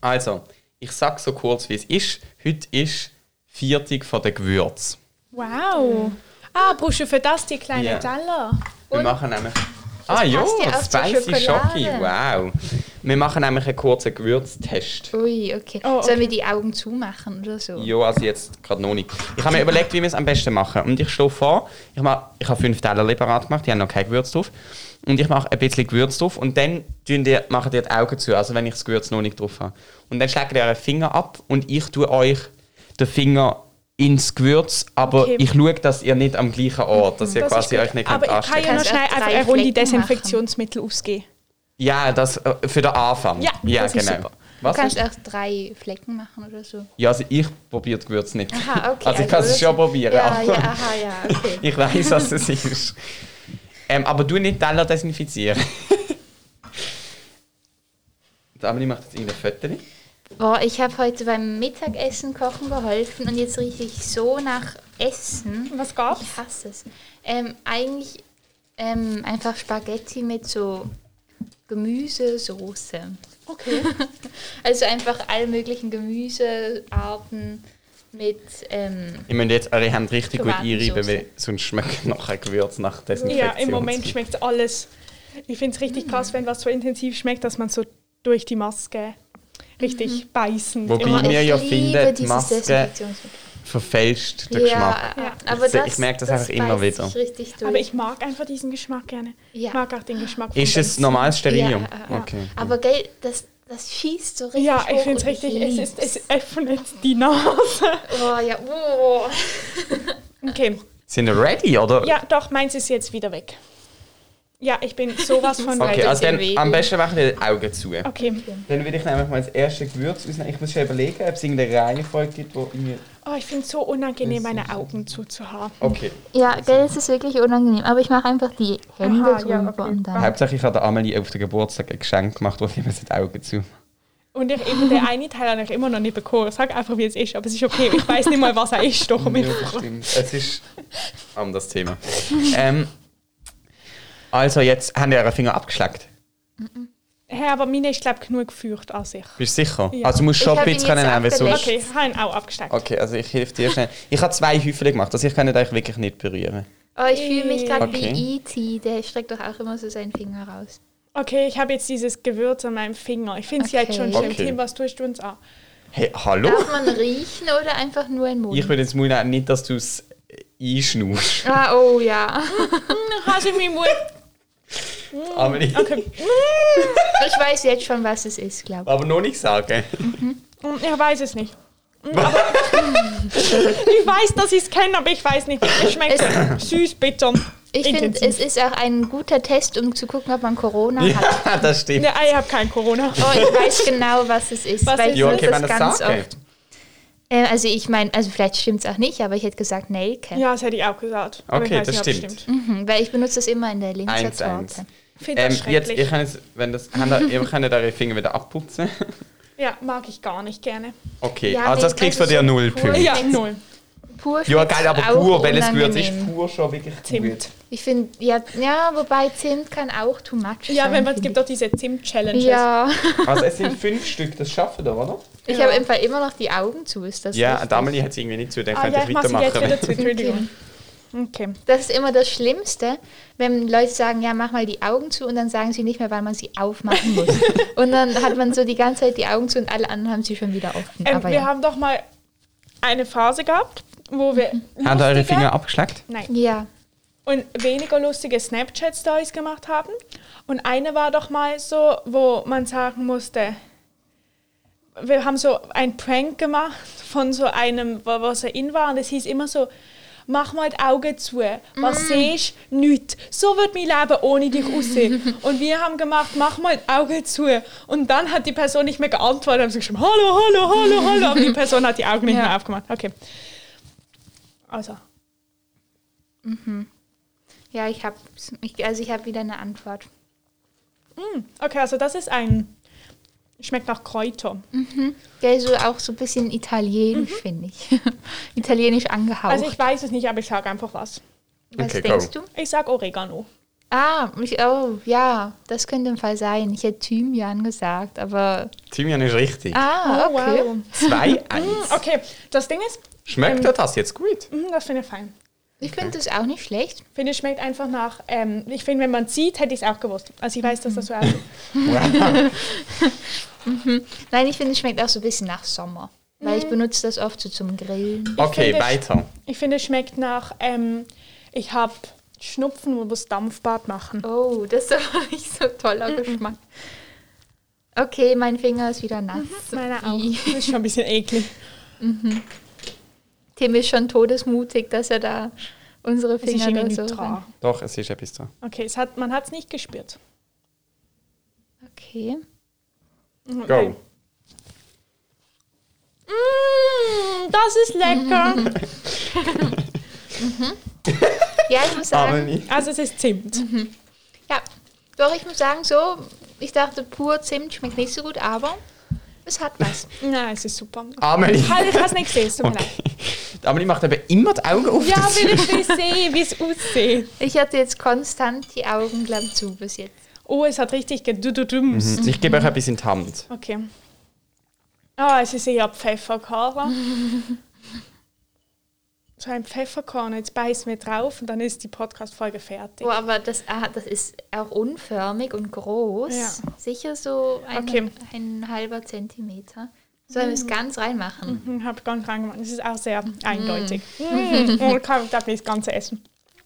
Also, ich sag so kurz, wie es ist. Heute ist Viertig von der Gewürz. Wow. Ah, brauchst du für das die kleinen Ja. Teller? Wir machen nämlich. Ah ja, Spicy Schoki. Wow. Wir machen nämlich einen kurzen Gewürztest. Ui, okay. Oh, okay. Sollen wir die Augen zumachen oder so? Ja, also jetzt gerade noch nicht. Ich habe mir überlegt, wie wir es am besten machen. Und ich stehe vor, ich, mach, ich habe fünf Teller parat gemacht, die haben noch kein Gewürz drauf. Und ich mache ein bisschen Gewürz drauf und dann tun die, machen die die Augen zu, also wenn ich das Gewürz noch nicht drauf habe. Und dann schlagt ihr euren Finger ab und ich tue euch den Finger ins Gewürz, aber Okay. ich schaue, dass ihr nicht am gleichen Ort, dass ihr Das quasi euch nicht Aber könnt ich kann ja noch schnell einfach eine Runde Desinfektionsmittel ausgeben. Ja, das äh, für den Anfang. Ja, ja das ist genau. super. Du Was kannst ist? auch drei Flecken machen oder so. Ja, also ich probiere das Gewürz nicht. Aha, okay. Also ich kann es schon probieren, Ja, aber ja, aha, ja, <laughs> okay. ich weiß, was es ist. Ähm, aber du nicht Teller desinfizieren. <laughs> Die Amelie macht jetzt irgendein Foto. Boah, ich habe heute beim Mittagessen kochen geholfen und jetzt rieche ich so nach Essen. Was gab's? Ich hasse es. Ähm, eigentlich ähm, einfach Spaghetti mit so Gemüsesoße. Okay. <laughs> Also einfach alle möglichen Gemüsearten mit. Ähm, Ich meine jetzt eure Hände richtig gut einreiben, weil sonst schmeckt ein Gewürz nach Ja, Desinfektion. im Moment schmeckt alles. Ich finde es richtig krass, wenn was so intensiv schmeckt, dass man so durch die Maske richtig beißen. Wobei ich ja liebe finde, die dieses Maske Verfälscht den Geschmack. Ja, Ja. aber Ich das, ich merke das das einfach immer wieder. sich Richtig durch. Aber ich mag einfach diesen Geschmack gerne. Ja. Ich mag auch den Geschmack von Ist es normales Sterilium? Ja, ja. Okay. Aber gell, das, das schießt so richtig. Ja, ich finde es richtig, es, ist, es öffnet die Nase. Oh, ja, oh. Okay, Sind wir ready, oder? ja, doch, meins ist jetzt wieder weg. Ja, ich bin sowas von Okay, also dann am besten machen wir die Augen zu. Okay. Dann würde ich nämlich mal das erste Gewürz ausnehmen. Ich muss schon überlegen, ob es irgendeine Reihenfolge gibt, wo irgendwie... Oh, ich finde es so unangenehm, meine Augen zuzuhaben. Okay. Ja, gell, es ist wirklich unangenehm. Aber ich mache einfach die Hände Aha, drüber ja, okay. und dann. Hauptsache, ich habe der Amelie auf den Geburtstag ein Geschenk gemacht, wo sie mir die Augen zu. Und ich, eben, der eine Teil habe ich immer noch nicht bekommen. Ich sage einfach, wie es ist, aber es ist okay. Ich weiß nicht mal, was er ist. Doch, um Ja, das stimmt. Es ist ein anderes Thema. ähm, also, jetzt haben die ihre Finger abgeschleckt. Hey, aber meine ist, glaube ich, genug gefürcht an sich. Bist du sicher? Ja. Also, du musst Ich schon ein bisschen jetzt nehmen, weil sonst... Okay, ich habe ihn auch abgesteckt. Okay, also ich helfe dir schnell. Ich habe zwei Häufchen gemacht, also ich kann euch wirklich nicht berühren. Oh, ich fühle mich gerade Okay. wie E.T., der streckt doch auch immer so seinen Finger raus. Okay, ich habe jetzt dieses Gewürz an meinem Finger. Ich finde es Okay. jetzt schon schlimm. Okay. Tim, was tust du uns an? Hey, hallo? Darf man riechen oder einfach nur in den Mund? Ich würde jetzt mal nehmen, nicht, dass du es einschnust. ah, oh ja. Hast du meinen Mund? Aber, ich, Okay. <laughs> Ich weiß jetzt schon, was es ist, glaube aber noch nicht sagen. Mm, Ich weiß es nicht. <laughs> Aber- ich weiß, dass ich es kenne, aber ich weiß nicht. Es schmeckt süß, bitter. ich. Ich finde, intensiv. es ist auch ein guter Test, um zu gucken, ob man Corona hat. Ja, <laughs> das stimmt. Ja, ich habe kein Corona. Oh, ich weiß genau, was es ist. Was weil ist ich Ja, nutze okay, wenn das sagen. oft. Äh, also ich meine, also vielleicht stimmt es auch nicht, aber ich hätte gesagt Nelke. Ja, das hätte ich auch gesagt. Aber Okay, ich weiß das nicht, ob es stimmt. Mhm, weil ich benutze das immer in der Linzer Eins, eins. Torte. Ich finde Ähm, das jetzt, schrecklich. ihr könnt, es- wenn das, habt ihr, ihr könnt eure Finger wieder abputzen. <laughs> ja, mag ich gar nicht gerne. Okay, Ja, also das nee, kriegst du von dir so null pur- Punkte. Ja, null. Pur Ja, schmeckt's geil, aber auch pur, welches Gewürz ist unangenehm. pur schon wirklich gut. Zimt. Ich finde, ja, ja, wobei Zimt kann auch too much Ja, sein. wenn man, es gibt doch diese Zimt-Challenges. ich. Ja, <laughs> Also es sind fünf Stück, das schaffen wir, oder? ich Ja. habe im Fall immer noch die Augen zu. Ist das Ja, richtig? Damali hat es irgendwie nicht zu, dann Ah, könnte ja, ich ich mache sie jetzt weitermachen. wieder zu. Entschuldigung. <laughs> Okay. Das ist immer das Schlimmste, wenn Leute sagen, ja, mach mal die Augen zu und dann sagen sie nicht mehr, weil man sie aufmachen muss. <laughs> und dann hat man so die ganze Zeit die Augen zu und alle anderen haben sie schon wieder offen. Ähm, Aber wir ja. haben doch mal eine Phase gehabt, wo wir Haben eure lustige- Finger abgeschleckt? Nein. ja, und weniger lustige Snapchat-Stories gemacht haben. Und eine war doch mal so, wo man sagen musste, wir haben so ein Prank gemacht von so einem, wo- was er in war. Und es hieß immer so, mach mal die Augen zu. Was siehst du? Nichts. So wird mein Leben ohne dich aussehen. <laughs> Und wir haben gemacht, mach mal die Augen zu. Und dann hat die Person nicht mehr geantwortet. Haben sie geschrieben, hallo, hallo, hallo, hallo. Aber die <laughs> Person hat die Augen nicht Ja. mehr aufgemacht. Okay. Also, ja, ich habe also ich habe wieder eine Antwort. okay, also das ist ein, schmeckt nach Kräuter. Der ist so auch so ein bisschen italienisch, finde ich. <laughs> italienisch angehaucht. Also ich weiß es nicht, aber ich sage einfach was. Was Okay, denkst go. du? Ich sage Oregano. Ah, ich, oh, ja, das könnte im Fall sein. Ich hätte Thymian gesagt, aber. Thymian ist richtig. Ah, Oh, okay. wow. 2-1. Okay, das Ding ist, Schmeckt dir das jetzt gut? mm, das finde ich fein. Ich finde das auch nicht schlecht. Ich finde, es schmeckt einfach nach, ähm, ich finde, wenn man es sieht, hätte ich es auch gewusst. Also ich weiß, dass das so <laughs> aussieht. Nein, ich finde, es schmeckt auch so ein bisschen nach Sommer. Weil Mhm. ich benutze das oft so zum Grillen. Okay, finde, weiter. Ich finde, es schmeckt nach, ähm, ich habe Schnupfen, wir das Dampfbad machen. Oh, das ist aber <laughs> nicht so toller Mhm. Geschmack. Okay, mein Finger ist wieder nass. Meine auch. Das ist schon ein bisschen eklig. Tim ist schon todesmutig, dass er da unsere Es ist Finger da nicht so dran. Doch, es ist etwas dran. Okay, es hat, man hat es nicht gespürt. Okay. Go. Mm, das ist lecker. <laughs> Ja, ich muss sagen. Also es ist Zimt. ja, doch, ich muss sagen, so, ich dachte, pur Zimt schmeckt nicht so gut, aber es hat was. Nein, es ist super. Amelie. Halt, ich habe es nicht gesehen, es tut mir leid. Okay. Amelie macht eben immer die Augen auf. Ja, das- will ich <laughs> will sehen, wie es aussieht. Ich hatte jetzt konstant die Augen, glaube ich, zu bis jetzt. Oh, es hat richtig gedududums. Mhm. Ich gebe euch etwas in die Hand. Okay. Ah, es ist eher Pfefferkorn. <laughs> so ein Pfefferkorn, jetzt beißen wir drauf und dann ist die Podcast-Folge fertig. Oh, aber das, ah, das ist auch unförmig und groß. Ja. Sicher so ein, Okay. ein halber Zentimeter. Sollen wir es ganz reinmachen? Ich habe gar nicht reingemacht. Es ist auch sehr eindeutig. <laughs> Mm. Oh, ich kann- darf nicht das Ganze essen.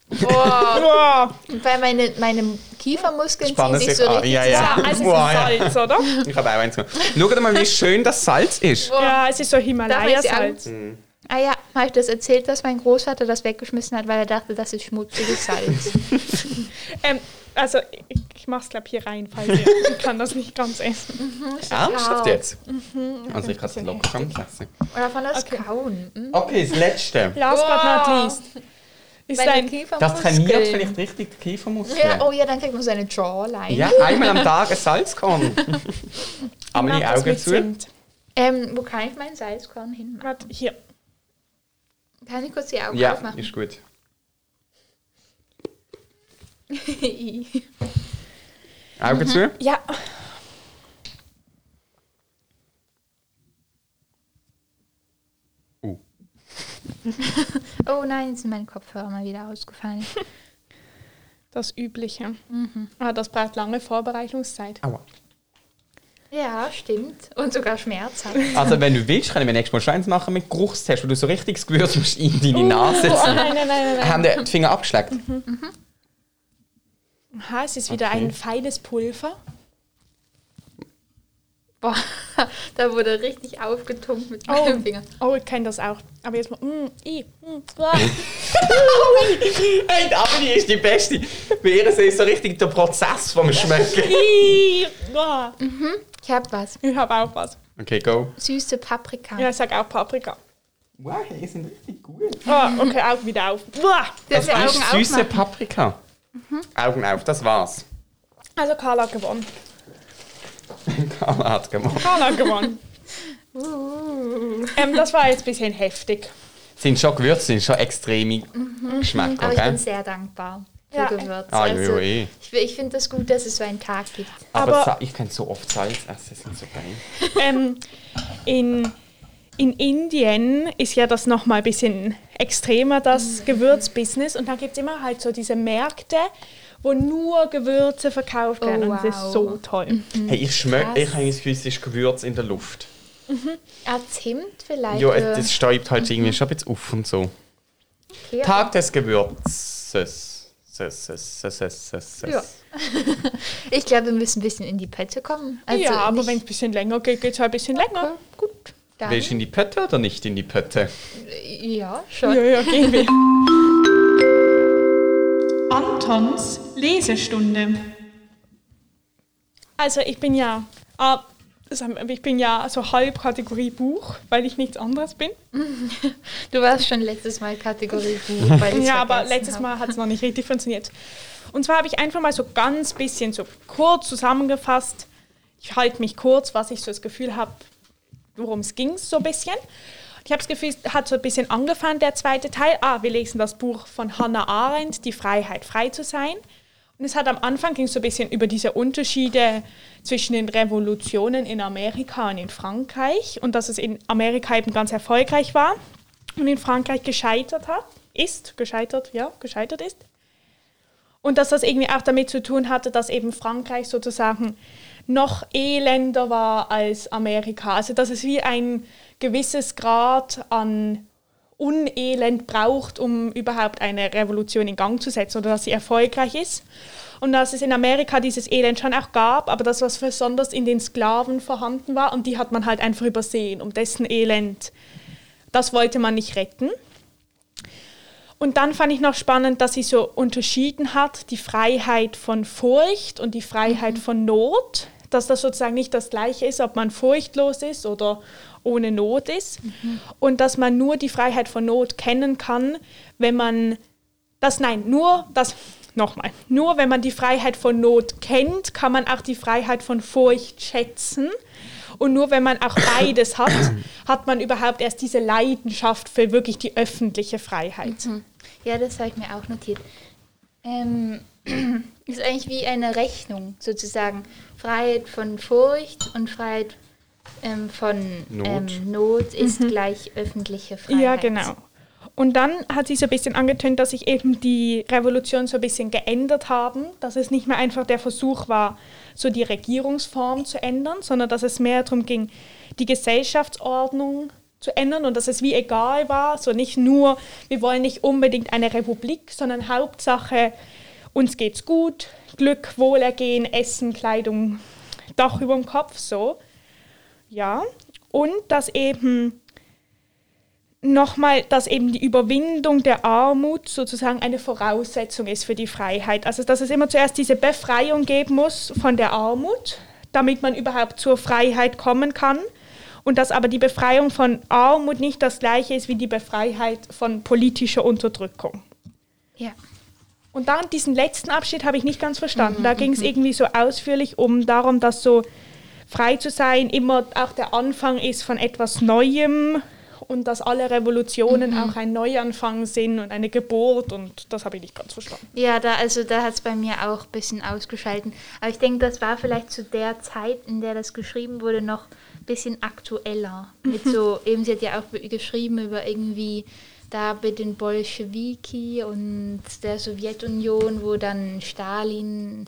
Wow. weil meine, meine Kiefermuskeln Spannen ziehen sich sich so an. richtig Ja, ja. Ja, zusammen. also es Wow, ja. ist Salz, oder? Ich habe auch eins gemacht. Schaut mal, wie schön das Salz ist. Ja, es ist so Himalaya-Salz. Ah ja, habe ich das erzählt, dass mein Großvater das weggeschmissen hat, weil er dachte, das ist schmutziges Salz. <laughs> Ähm, also, ich, ich mache es, glaube hier rein, falls ihr, ich kann das nicht ganz essen. Ernsthaft jetzt? Mhm. Also ich kann es locker ganz essen. Oder von das Okay. Kauen. Hm? Okay, das letzte. Last but not Wow. least. Ist Kiefermuskeln. Das trainiert vielleicht richtig die Kiefermuskeln. Ja, oh ja, dann kriegt man so eine Jawline. Ja, einmal am Tag ein Salzkorn. <laughs> Mach das Augen zu. Ähm, wo kann ich meinen Salzkorn hinmachen? Warte, hier. Kann ich kurz die Augen Ja, aufmachen? ist gut. <laughs> Augen Mhm. zu. Ja. Uh. <laughs> oh nein, jetzt sind meine Kopfhörer mal wieder ausgefallen. <laughs> Das Übliche. Ah, das braucht lange Vorbereitungszeit. Aua. Ja, stimmt. Und sogar schmerzhaft. <laughs> Also wenn du willst, können wir nächstes Mal schon eins machen mit Geruchstest, wo du so richtig das Gewürz musst in deine Nase Oh, nein, nein, nein, nein. Haben die die Finger abgeschleckt? Aha, es ist wieder Okay. ein feines Pulver. Boah, <laughs> da wurde richtig aufgetunkt mit Oh, meinem Finger. oh, ich kenne das auch. Aber jetzt mal. Mm, i, mm. <laughs> Hey, die Amelie ist die Beste. Bei ihr ist so richtig der Prozess vom Schmecken. Ah. Ich hab was. Ich habe auch was. Okay, go. Süße Paprika. Ja, ich sag auch Paprika. Wow, die sind richtig gut. Ah, okay, auch wieder auf. Das Das ist Augen süße aufmachen. Paprika. Augen auf, das war's. Also Carla hat gewonnen. <laughs> Carla hat gemacht. Carla hat gewonnen. Uh. ähm, das war jetzt ein bisschen heftig. Sind schon Gewürze, sind schon extreme Geschmäcker, Aber ich bin gell? sehr dankbar für Ja. Gewürze. Ah, also, jo, eh. ich ich finde das gut, dass es so einen Tag gibt. Aber, Aber- ich kann so oft Salz essen, das sind so geil. ähm, in, in Indien ist ja das nochmal ein bisschen extremer, das Gewürzbusiness. Und da gibt es immer halt so diese Märkte, wo nur Gewürze verkauft werden. Oh, Und das ist wow. so toll. Hey, ich schmecke, ich habe das Gefühl, es ist Gewürz in der Luft. Ah, Zimt vielleicht? Ja, das stäubt halt irgendwie schon ein bisschen auf und so. Okay, Tag des Gewürzes. Ses, ses, ses, ses, ses, ses. Ja. <laughs> Ich glaube, wir müssen ein bisschen in die Pötte kommen. Also ja, aber wenn es ein bisschen länger geht, geht es halt ein bisschen länger. Gut, dann. Willst du in die Pötte oder nicht in die Pötte? Ja, schon. Ja, ja, gehen wir. <laughs> Antons Lesestunde. Also ich bin ja, wir, ich bin ja so halb Kategorie Buch, weil ich nichts anderes bin. <laughs> Du warst schon letztes Mal Kategorie Buch. <laughs> Weil Ja, aber letztes hab. Mal hat es noch nicht richtig funktioniert. Und zwar habe ich einfach mal so ganz bisschen so kurz zusammengefasst. Ich halte mich kurz, was ich so das Gefühl habe, worum es ging, so ein bisschen. Ich habe das Gefühl, es hat so ein bisschen angefangen, der zweite Teil. Ah, wir lesen das Buch von Hannah Arendt, Die Freiheit, frei zu sein. Und es hat am Anfang ging so ein bisschen über diese Unterschiede zwischen den Revolutionen in Amerika und in Frankreich und dass es in Amerika eben ganz erfolgreich war und in Frankreich gescheitert hat, ist, gescheitert, ja, gescheitert ist. Und dass das irgendwie auch damit zu tun hatte, dass eben Frankreich sozusagen noch elender war als Amerika. Also dass es wie ein gewisses Grad an Unelend braucht, um überhaupt eine Revolution in Gang zu setzen oder dass sie erfolgreich ist. Und dass es in Amerika dieses Elend schon auch gab, aber das, was besonders in den Sklaven vorhanden war, und die hat man halt einfach übersehen, um dessen Elend, das wollte man nicht retten. Und dann fand ich noch spannend, dass sie so unterschieden hat, die Freiheit von Furcht und die Freiheit von Not, dass das sozusagen nicht das gleiche ist, ob man furchtlos ist oder ohne Not ist. Und dass man nur die Freiheit von Not kennen kann, wenn man das, nein, nur das, nochmal, nur wenn man die Freiheit von Not kennt, kann man auch die Freiheit von Furcht schätzen. Und nur wenn man auch <coughs> beides hat, hat man überhaupt erst diese Leidenschaft für wirklich die öffentliche Freiheit. Ja, das habe ich mir auch notiert. Ähm, <clears throat> ist eigentlich wie eine Rechnung sozusagen. Freiheit von Furcht und Freiheit ähm, von Not. Ähm, Not ist gleich öffentliche Freiheit. Ja, genau. Und dann hat sie so ein bisschen angetönt, dass sich eben die Revolution so ein bisschen geändert haben, dass es nicht mehr einfach der Versuch war, so die Regierungsform zu ändern, sondern dass es mehr darum ging, die Gesellschaftsordnung zu ändern und dass es wie egal war, so nicht nur, wir wollen nicht unbedingt eine Republik, sondern Hauptsache, uns geht's gut, Glück, Wohlergehen, Essen, Kleidung, Dach über dem Kopf, so. Ja. Und dass eben nochmal, dass eben die Überwindung der Armut sozusagen eine Voraussetzung ist für die Freiheit. Also dass es immer zuerst diese Befreiung geben muss von der Armut, damit man überhaupt zur Freiheit kommen kann. Und dass aber die Befreiung von Armut nicht das gleiche ist wie die Befreiheit von politischer Unterdrückung. Ja. Und dann diesen letzten Abschnitt habe ich nicht ganz verstanden. da ging es irgendwie so ausführlich um darum, dass so frei zu sein immer auch der Anfang ist von etwas Neuem und dass alle Revolutionen auch ein Neuanfang sind und eine Geburt und das habe ich nicht ganz verstanden. Ja, da, also da hat es bei mir auch ein bisschen ausgeschalten. Aber ich denke, das war vielleicht zu der Zeit, in der das geschrieben wurde, noch ein bisschen aktueller. <laughs> Mit so, eben sie hat ja auch geschrieben über irgendwie da mit den Bolschewiki und der Sowjetunion, wo dann Stalin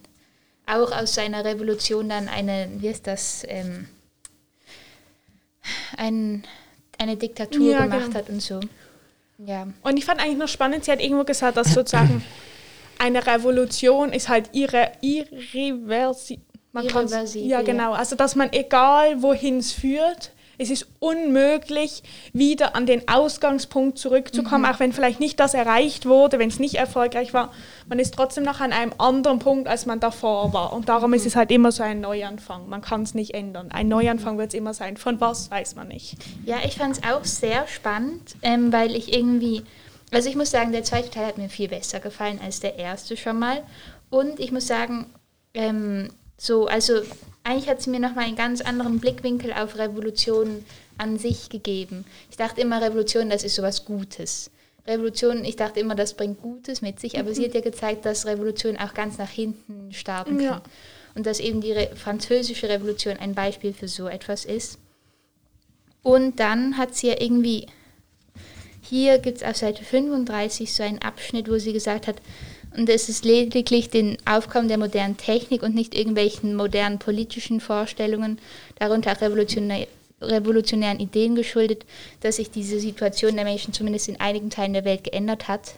auch aus seiner Revolution dann eine, wie ist das, ähm, ein, eine Diktatur Ja, gemacht genau. hat und so. Ja. Und ich fand eigentlich noch spannend, sie hat irgendwo gesagt, dass sozusagen eine Revolution ist halt kann's- Irreversibel, ja. genau. Also, dass man egal wohin es führt, es ist unmöglich, wieder an den Ausgangspunkt zurückzukommen, Mhm. auch wenn vielleicht nicht das erreicht wurde, wenn es nicht erfolgreich war. Man ist trotzdem noch an einem anderen Punkt, als man davor war. Und darum Mhm. ist es halt immer so ein Neuanfang. Man kann es nicht ändern. Ein Neuanfang wird es immer sein. Von was, weiß man nicht. Ja, ich fand es auch sehr spannend, ähm, weil ich irgendwie, also ich muss sagen, der zweite Teil hat mir viel besser gefallen als der erste schon mal. Und ich muss sagen, ähm, so, also eigentlich hat sie mir nochmal einen ganz anderen Blickwinkel auf Revolution an sich gegeben. Ich dachte immer, Revolution, das ist sowas Gutes. Revolution, ich dachte immer, das bringt Gutes mit sich, aber sie hat ja gezeigt, dass Revolution auch ganz nach hinten starten kann. Ja. Und dass eben die Re französische Revolution ein Beispiel für so etwas ist. Und dann hat sie ja irgendwie, hier gibt es auf Seite 35 so einen Abschnitt, wo sie gesagt hat, und es ist lediglich den Aufkommen der modernen Technik und nicht irgendwelchen modernen politischen Vorstellungen, darunter auch revolutionär, revolutionären Ideen geschuldet, dass sich diese Situation der Menschen zumindest in einigen Teilen der Welt geändert hat.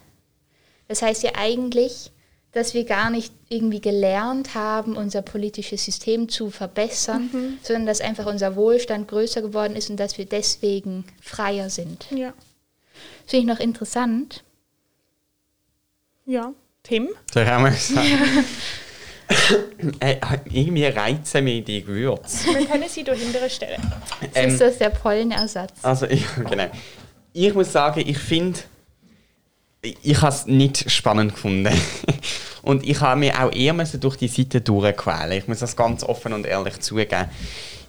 Das heißt ja eigentlich, dass wir gar nicht irgendwie gelernt haben, unser politisches System zu verbessern, sondern dass einfach unser Wohlstand größer geworden ist und dass wir deswegen freier sind. Ja. Finde ich noch interessant. Ja. Tim? Soll ich auch mal sagen? <laughs> äh, irgendwie reizen mich die Gewürze. Wir können sie durch hintere stellen. Ähm, ist das der Pollenersatz? Also, <laughs> ich, genau. Ich muss sagen, ich finde, ich, ich habe es nicht spannend gefunden. <laughs> Und ich habe mich auch eher müssen durch die Seite durchquälen. Ich muss das ganz offen und ehrlich zugeben.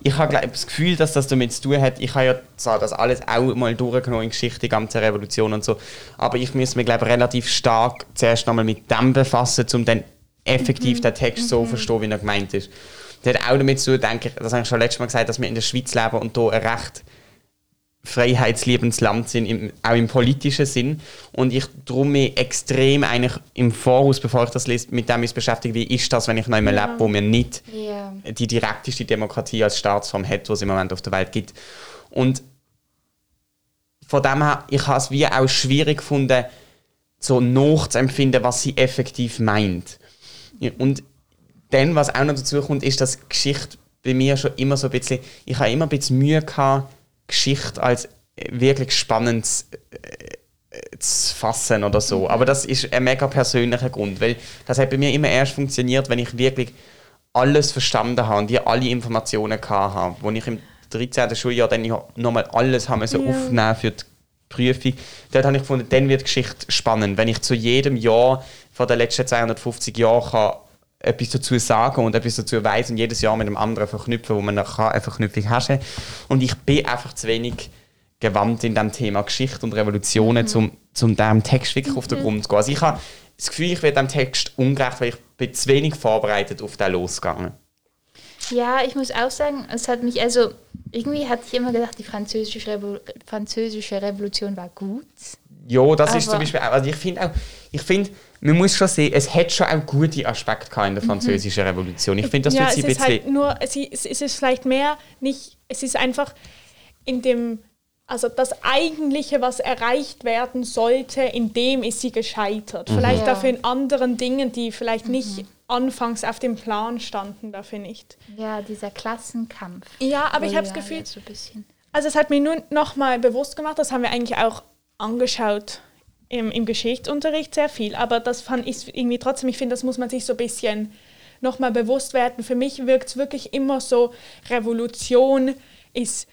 Ich habe glaub, das Gefühl, dass das damit zu tun hat. Ich habe ja das alles auch mal durchgenommen in Geschichte, die ganze Revolution und so. Aber ich muss mich, glaube relativ stark zuerst nochmal mit dem befassen, um dann effektiv den Text so zu verstehen, wie er gemeint ist. Das hat auch damit zu tun, denke ich, das habe ich schon letztes Mal gesagt, dass wir in der Schweiz leben und hier ein recht freiheitsliebendes Land sind, im, auch im politischen Sinn. Und ich darum mich extrem eigentlich im Voraus, bevor ich das lese, mit dem uns beschäftige, wie ist das, wenn ich noch einmal lebe, wo mir nicht Ja. die direkteste Demokratie als Staatsform hat, die es im Moment auf der Welt gibt. Und von dem her, ich habe es wie auch schwierig gefunden, so nachzuempfinden, was sie effektiv meint. Ja, Und dann, was auch noch dazu kommt, ist, dass Geschichte bei mir schon immer so ein bisschen, ich habe immer ein bisschen Mühe gehabt, Geschichte als äh, wirklich spannendes äh, zu fassen oder so. Aber das ist ein mega persönlicher Grund, weil das hat bei mir immer erst funktioniert, wenn ich wirklich alles verstanden habe und die alle Informationen gehabt habe, wo ich im 13. Schuljahr dann nochmal alles haben müssen aufnehmen für die Prüfung. Dort habe ich gefunden, dann wird die Geschichte spannend, wenn ich zu jedem Jahr von den letzten 250 Jahren kann etwas dazu sagen und etwas dazu weiß und jedes Jahr mit einem anderen verknüpfen, wo man kann, eine Verknüpfung haben Und ich bin einfach zu wenig gewandt in dem Thema Geschichte und Revolutionen, um zum dem Text wirklich auf den Grund zu gehen. Also ich habe das Gefühl, ich werde dem Text ungerecht, weil ich bin zu wenig vorbereitet auf den losgegangen. Ja, ich muss auch sagen, es hat mich, also irgendwie hatte ich immer gedacht, die französische, Revo französische Revolution war gut. Ja, das ist Aber- zum Beispiel auch, also ich finde auch, ich finde, man muss schon sehen, es hat schon auch gute Aspekte gehabt in der französischen Revolution. Ich finde, das ja, wird es sie ein ist bisschen... halt nur, es ist, es ist vielleicht mehr nicht, es ist einfach in dem, also das Eigentliche, was erreicht werden sollte, in dem ist sie gescheitert. Vielleicht Ja. dafür in anderen Dingen, die vielleicht nicht anfangs auf dem Plan standen, dafür nicht. Ja, dieser Klassenkampf. Ja, aber ich Oh habe das ja, Gefühl, ja, so ein bisschen. also es hat mir nun nochmal bewusst gemacht, das haben wir eigentlich auch angeschaut im, im Geschichtsunterricht sehr viel, aber das fand ich irgendwie trotzdem, ich finde, das muss man sich so ein bisschen nochmal bewusst werden. Für mich wirkt es wirklich immer so, Revolution ist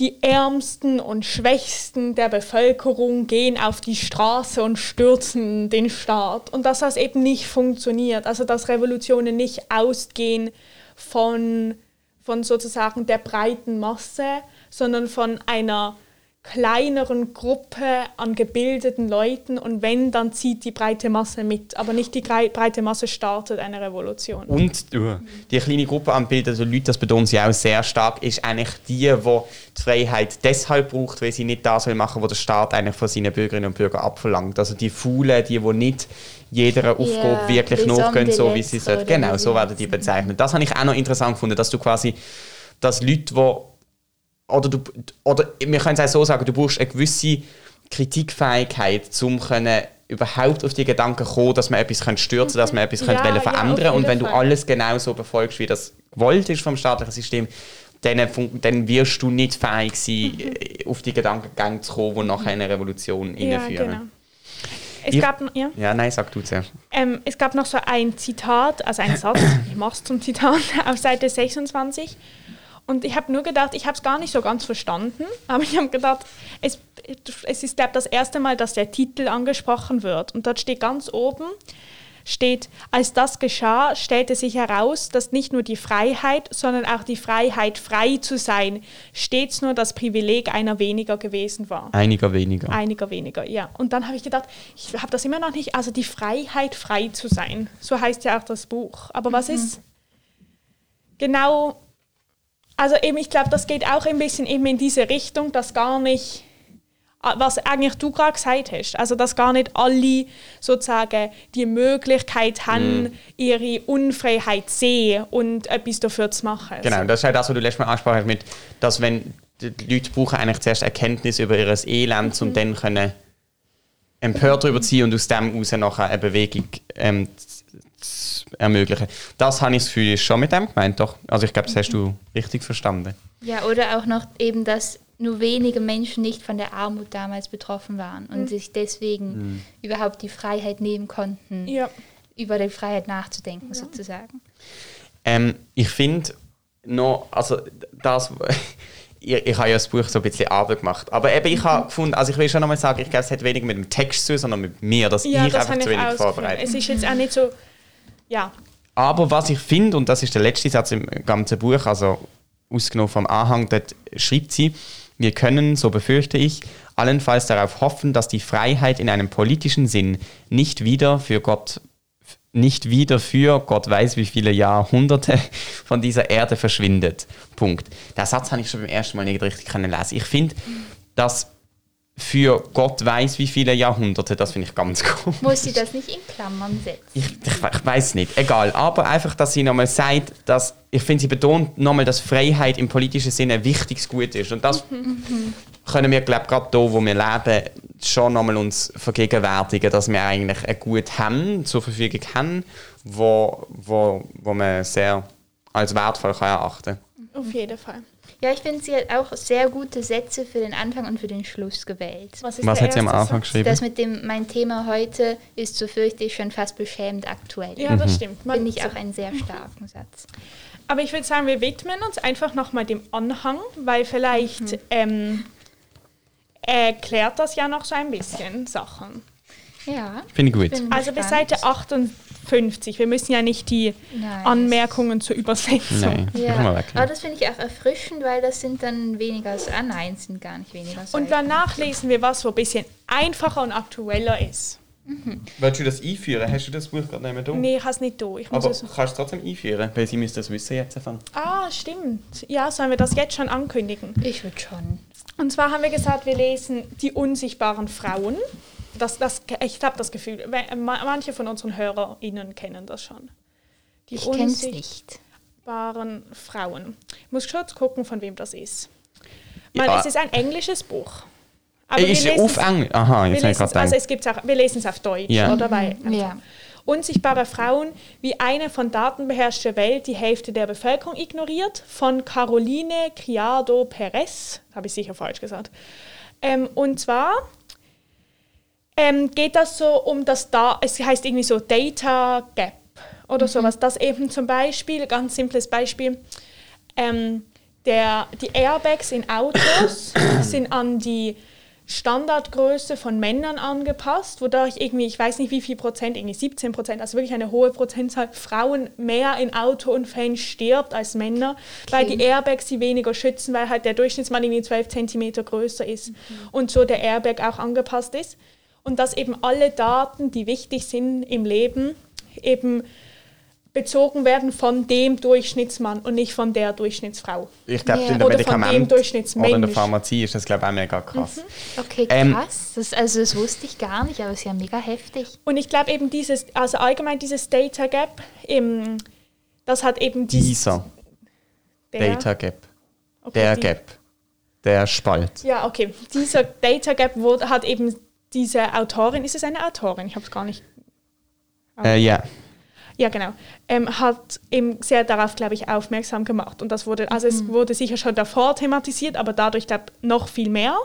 die Ärmsten und Schwächsten der Bevölkerung gehen auf die Straße und stürzen den Staat. Und dass das eben nicht funktioniert. Also dass Revolutionen nicht ausgehen von, von sozusagen der breiten Masse, sondern von einer kleineren Gruppe an gebildeten Leuten und wenn, dann zieht die breite Masse mit, aber nicht die breite Masse startet eine Revolution. Und uh, die kleine Gruppe an Bildern, also Leute, das betonen sie auch sehr stark, ist eigentlich die, die die Freiheit deshalb braucht, weil sie nicht das will machen, was der Staat eigentlich von seinen Bürgerinnen und Bürgern abverlangt. Also die Faulen, die, die nicht jeder Aufgabe Ja, wirklich nachgehen, so wie sie sollten. Genau, so werden die sie- bezeichnet. Das habe ich auch noch interessant gefunden, dass du quasi, dass Leute, die oder, du, oder wir können es auch so sagen, du brauchst eine gewisse Kritikfähigkeit, um können überhaupt auf die Gedanken kommen, dass man etwas stürzen dass man etwas Ja, ja, verändern auf Und wenn du Fall. alles genauso befolgst, wie das gewollt ist vom staatlichen System, dann, dann wirst du nicht fähig sein, äh, auf die Gedankengänge zu kommen, die nachher eine Revolution ja, hinführen. genau. Es Ich- gab, noch- ja. Ja, nein, sag du zuerst. Ähm, es gab noch so ein Zitat, also ein Satz, ich mach's zum Zitat, <laughs> auf Seite 26. Und ich habe nur gedacht, ich habe es gar nicht so ganz verstanden, aber ich habe gedacht, es, es ist, glaube das erste Mal, dass der Titel angesprochen wird. Und dort steht ganz oben, steht, als das geschah, stellte sich heraus, dass nicht nur die Freiheit, sondern auch die Freiheit, frei zu sein, stets nur das Privileg einer weniger gewesen war. Einiger weniger. Einiger weniger, ja. Und dann habe ich gedacht, ich habe das immer noch nicht, also die Freiheit, frei zu sein. So heißt ja auch das Buch. Aber was ist genau, also eben, ich glaube, das geht auch ein bisschen eben in diese Richtung, dass gar nicht, was eigentlich du gerade gesagt hast, also dass gar nicht alle sozusagen die Möglichkeit haben, ihre Unfreiheit sehen und etwas dafür zu machen. Genau, das ist auch das, was du letztes Mal angesprochen hast, mit, dass wenn die Leute brauchen eigentlich zuerst Erkenntnis über ihr Elend, um dann können empört darüber zu sein und aus dem heraus nachher eine Bewegung ähm, zu, zu ermöglichen. Das habe ich das Gefühl, ist schon mit dem gemeint, doch. Also ich glaube, das hast du richtig verstanden. Ja, oder auch noch eben, dass nur wenige Menschen nicht von der Armut damals betroffen waren und sich deswegen überhaupt die Freiheit nehmen konnten, Ja. über die Freiheit nachzudenken sozusagen. Ähm, ich finde noch, also das, <laughs> ich, ich habe ja das Buch so ein bisschen Arbeit gemacht, aber eben ich habe gefunden, also ich will schon nochmal sagen, ich glaube, es hat weniger mit dem Text zu tun, sondern mit mir, dass Ja, ich das einfach zu wenig vorbereitet Es ist jetzt auch nicht so, ja, Aber was ich finde, und das ist der letzte Satz im ganzen Buch, also ausgenommen vom Anhang, dort schreibt sie, wir können, so befürchte ich, allenfalls darauf hoffen, dass die Freiheit in einem politischen Sinn nicht wieder für Gott nicht wieder für Gott weiß wie viele Jahrhunderte <laughs> von dieser Erde verschwindet. Punkt. Der Satz habe ich schon beim ersten Mal nicht richtig lesen. Ich finde, dass für Gott weiß wie viele Jahrhunderte, das finde ich ganz <laughs> komisch. Muss sie das nicht in Klammern setzen? Ich, ich, ich weiß nicht, egal. Aber einfach, dass sie nochmal sagt, dass ich finde, sie betont nochmal, dass Freiheit im politischen Sinne ein wichtiges Gut ist. Und das <laughs> können wir, glaube ich, gerade hier, wo wir leben, schon nochmal uns vergegenwärtigen, dass wir eigentlich ein Gut haben, zur Verfügung haben, wo, wo, wo man sehr als wertvoll kann erachten auf jeden Fall. Ja, ich finde, sie hat auch sehr gute Sätze für den Anfang und für den Schluss gewählt. Was, ist Was hat sie am erste Anfang Satz? geschrieben? Das mit dem, mein Thema heute ist, so fürchte ich, schon fast beschämend aktuell. Ja, das stimmt. Finde ich auch einen sehr starken Satz. Aber ich würde sagen, wir widmen uns einfach nochmal dem Anhang, weil vielleicht ähm, erklärt das ja noch so ein bisschen Sachen. Ja. Finde ich gut. Bin Also bis gespannt. Seite 58. Wir müssen ja nicht die Nein. Anmerkungen zur Übersetzung. Nein, Ja, machen wir weg. aber das finde ich auch erfrischend, weil das sind dann weniger, ah nein, sind gar nicht weniger Seiten. Und danach lesen wir was, wo ein bisschen einfacher und aktueller ist. Willst du das einführen? Hast du das Buch gerade nicht mehr Nee, ich habe es nicht da. Ich muss Aber es kannst du es trotzdem einführen? Weil sie müssen das wissen jetzt davon. ah, stimmt. Ja, sollen wir das jetzt schon ankündigen? ich würde schon. Und zwar haben wir gesagt, wir lesen die unsichtbaren Frauen. Das, das, ich habe das Gefühl, manche von unseren HörerInnen kennen das schon. Die Ich kenne es nicht. unsichtbaren Frauen. Ich muss kurz gucken, von wem das ist. Man, Ja. Es ist ein englisches Buch. Aber wir ist lesen auf es- Englisch? Aha, wir jetzt habe ich gerade es, also es gibt's auch, wir lesen es auf Deutsch, Ja. oder? Bei, Ja. Unsichtbare Frauen, wie eine von Daten beherrschte Welt die Hälfte der Bevölkerung ignoriert, von Caroline Criado Perez, habe ich sicher falsch gesagt. Ähm, und zwar ähm, geht das so um das da, es heißt irgendwie so Data Gap oder sowas, dass eben zum Beispiel, ganz simples Beispiel, ähm, der, die Airbags in Autos <coughs> sind an die Standardgröße von Männern angepasst, wodurch irgendwie, ich weiß nicht wie viel Prozent, irgendwie 17 Prozent, also wirklich eine hohe Prozentzahl Frauen mehr in Autounfällen stirbt als Männer, weil die Airbags sie weniger schützen, weil halt der Durchschnittsmann irgendwie 12 Zentimeter größer ist und so der Airbag auch angepasst ist. Und dass eben alle Daten, die wichtig sind im Leben, eben bezogen werden von dem Durchschnittsmann und nicht von der Durchschnittsfrau. Ich glaube, Ja. in der Oder von dem Medikament oder in der Pharmazie ist das, glaube ich, auch mega krass. Okay, Ähm, krass. das, also das wusste ich gar nicht, aber es ist ja mega heftig. Und ich glaube eben dieses, also allgemein dieses Data Gap, eben, das hat eben dies- Dieser der, Data Gap. okay, Der die- Gap. Der Spalt. Ja, okay. Dieser Data Gap wurde, hat eben diese Autorin, ist es eine Autorin? Ich habe es gar nicht. Äh, ja. Ja, genau. Ähm, hat eben sehr darauf, glaube ich, aufmerksam gemacht. Und das wurde, also es wurde sicher schon davor thematisiert, aber dadurch, glaube noch viel mehr.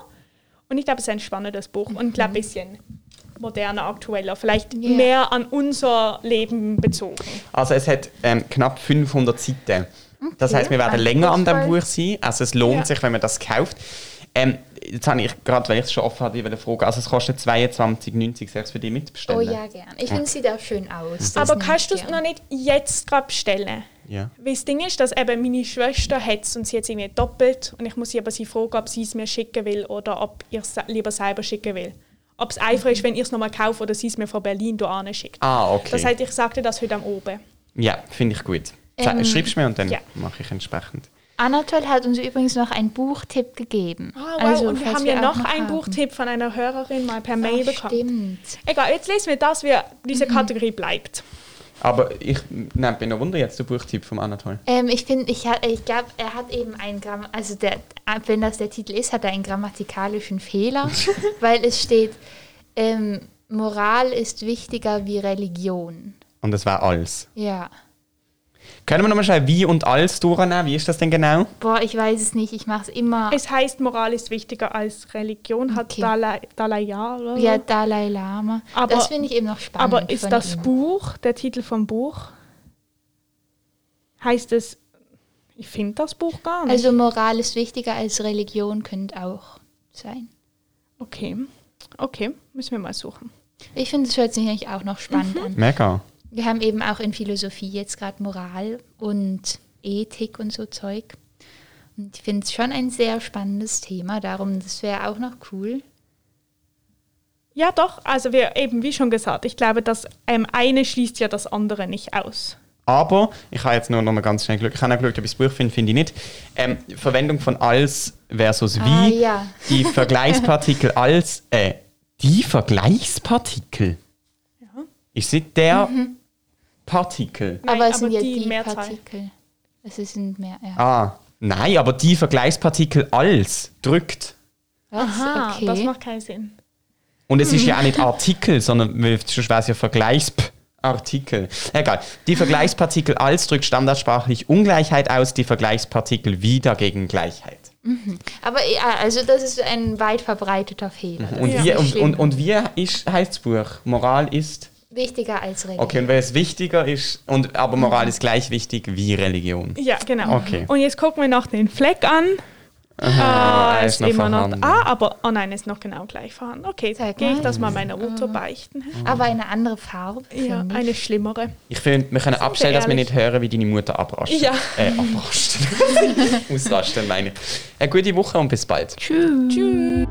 Und ich glaube, es ist ein spannendes Buch und ich glaube, ein bisschen moderner, aktueller, vielleicht Ja. mehr an unser Leben bezogen. Also es hat ähm, knapp 500 Seiten. Das heißt, wir werden länger an dem Buch sein. Also es lohnt Ja. sich, wenn man das kauft. Ähm, jetzt habe ich gerade, weil ich es schon offen hatte, eine Frage. Also es kostet 22,90. Soll ich es für dich Oh mitbestellen? ja, gern. Ich finde, es sieht auch schön aus. Das aber kannst du es noch nicht jetzt gerade bestellen? Ja. Weil das Ding ist, dass eben meine Schwester hat es und sie hat es irgendwie doppelt und ich muss sie aber sie fragen, ob sie es mir schicken will oder ob ich es lieber selber schicken will. Ob es einfach ist, wenn ich es nochmal kaufe oder sie es mir von Berlin hierher schickt. Ah, okay. Das heißt, ich sagte das heute am Oben. ja, finde ich gut. Ähm, Schreibst du mir und dann ja. mache ich entsprechend. Anatol hat uns übrigens noch einen Buchtipp gegeben. Ah, wow. Also, und wir haben ja auch noch einen haben. Buchtipp von einer Hörerin mal per Mail Ach, bekommen. Stimmt. Egal, jetzt lesen wir das, wie diese Kategorie bleibt. Aber ich nein, bin noch wunder jetzt der Buchtipp vom Anatol. Ähm, ich finde, ich, ich glaube, er hat eben einen Gramm, also der, wenn das der Titel ist, hat er einen grammatikalischen Fehler, <laughs> weil es steht, ähm, Moral ist wichtiger wie Religion. Und das war alles. Ja. Können wir nochmal schauen, wie und alles durchnehmen? Wie ist das denn genau? Boah, ich weiß es nicht, ich mache es immer. Es heißt, Moral ist wichtiger als Religion, hat Okay. Dalai, Dalai so. Ja, Dalai Lama. Aber- das finde ich eben noch spannend. Aber ist das ihm. Buch, der Titel vom Buch, heißt es, ich finde das Buch gar nicht. Also Moral ist wichtiger als Religion könnte auch sein. okay, okay, müssen wir mal suchen. Ich finde, es hört sich eigentlich auch noch spannend an. Mega. Wir haben eben auch in Philosophie jetzt gerade Moral und Ethik und so Zeug. Und ich finde es schon ein sehr spannendes Thema, darum, das wäre auch noch cool. Ja, doch, also wir eben, wie schon gesagt, ich glaube, das ähm, eine schließt ja das andere nicht aus. Aber, ich habe jetzt nur noch mal ganz schnell Glück. Ich habe auch geschaut, ob ich das Buch finde, finde ich nicht. Ähm, Verwendung von als versus wie. Ah, ja. <laughs> Die Vergleichspartikel als, äh, die Vergleichspartikel. Ich sehe der Partikel. Nein, aber es sind aber ja die die, Mehrzahl. Partikel. Es sind mehr, ja. Ah, nein, aber die Vergleichspartikel als drückt. Aha, okay. das macht keinen Sinn. Und es ist ja auch <laughs> nicht Artikel, sondern wäre es ja Vergleichsartikel. Egal. Die Vergleichspartikel als drückt standardsprachlich Ungleichheit aus, die Vergleichspartikel wie dagegen Gleichheit. aber ja, also das ist ein weit verbreiteter Fehler. Das Und, wie, nicht und, und, und wie ist, heißt das Buch? Moral ist. Wichtiger als Religion. Okay, und wenn es wichtiger ist, und, aber Moral ist gleich wichtig wie Religion. Ja, genau. Okay. Und jetzt gucken wir noch den Fleck an. Ah, Ah, ist ist noch immer noch. vorhanden. Ah, aber oh nein, ist noch genau gleich vorhanden. Okay, gehe ich das mal meiner Mutter beichten. Aber eine andere Farbe. Ja, ich. eine schlimmere. Ich finde, wir können abstellen, dass wir nicht hören, wie deine Mutter abrastet. Ja. Äh, abrastet. <laughs> Ausrasten, meine ich. Eine gute Woche und bis bald. Tschüss. Tschüss.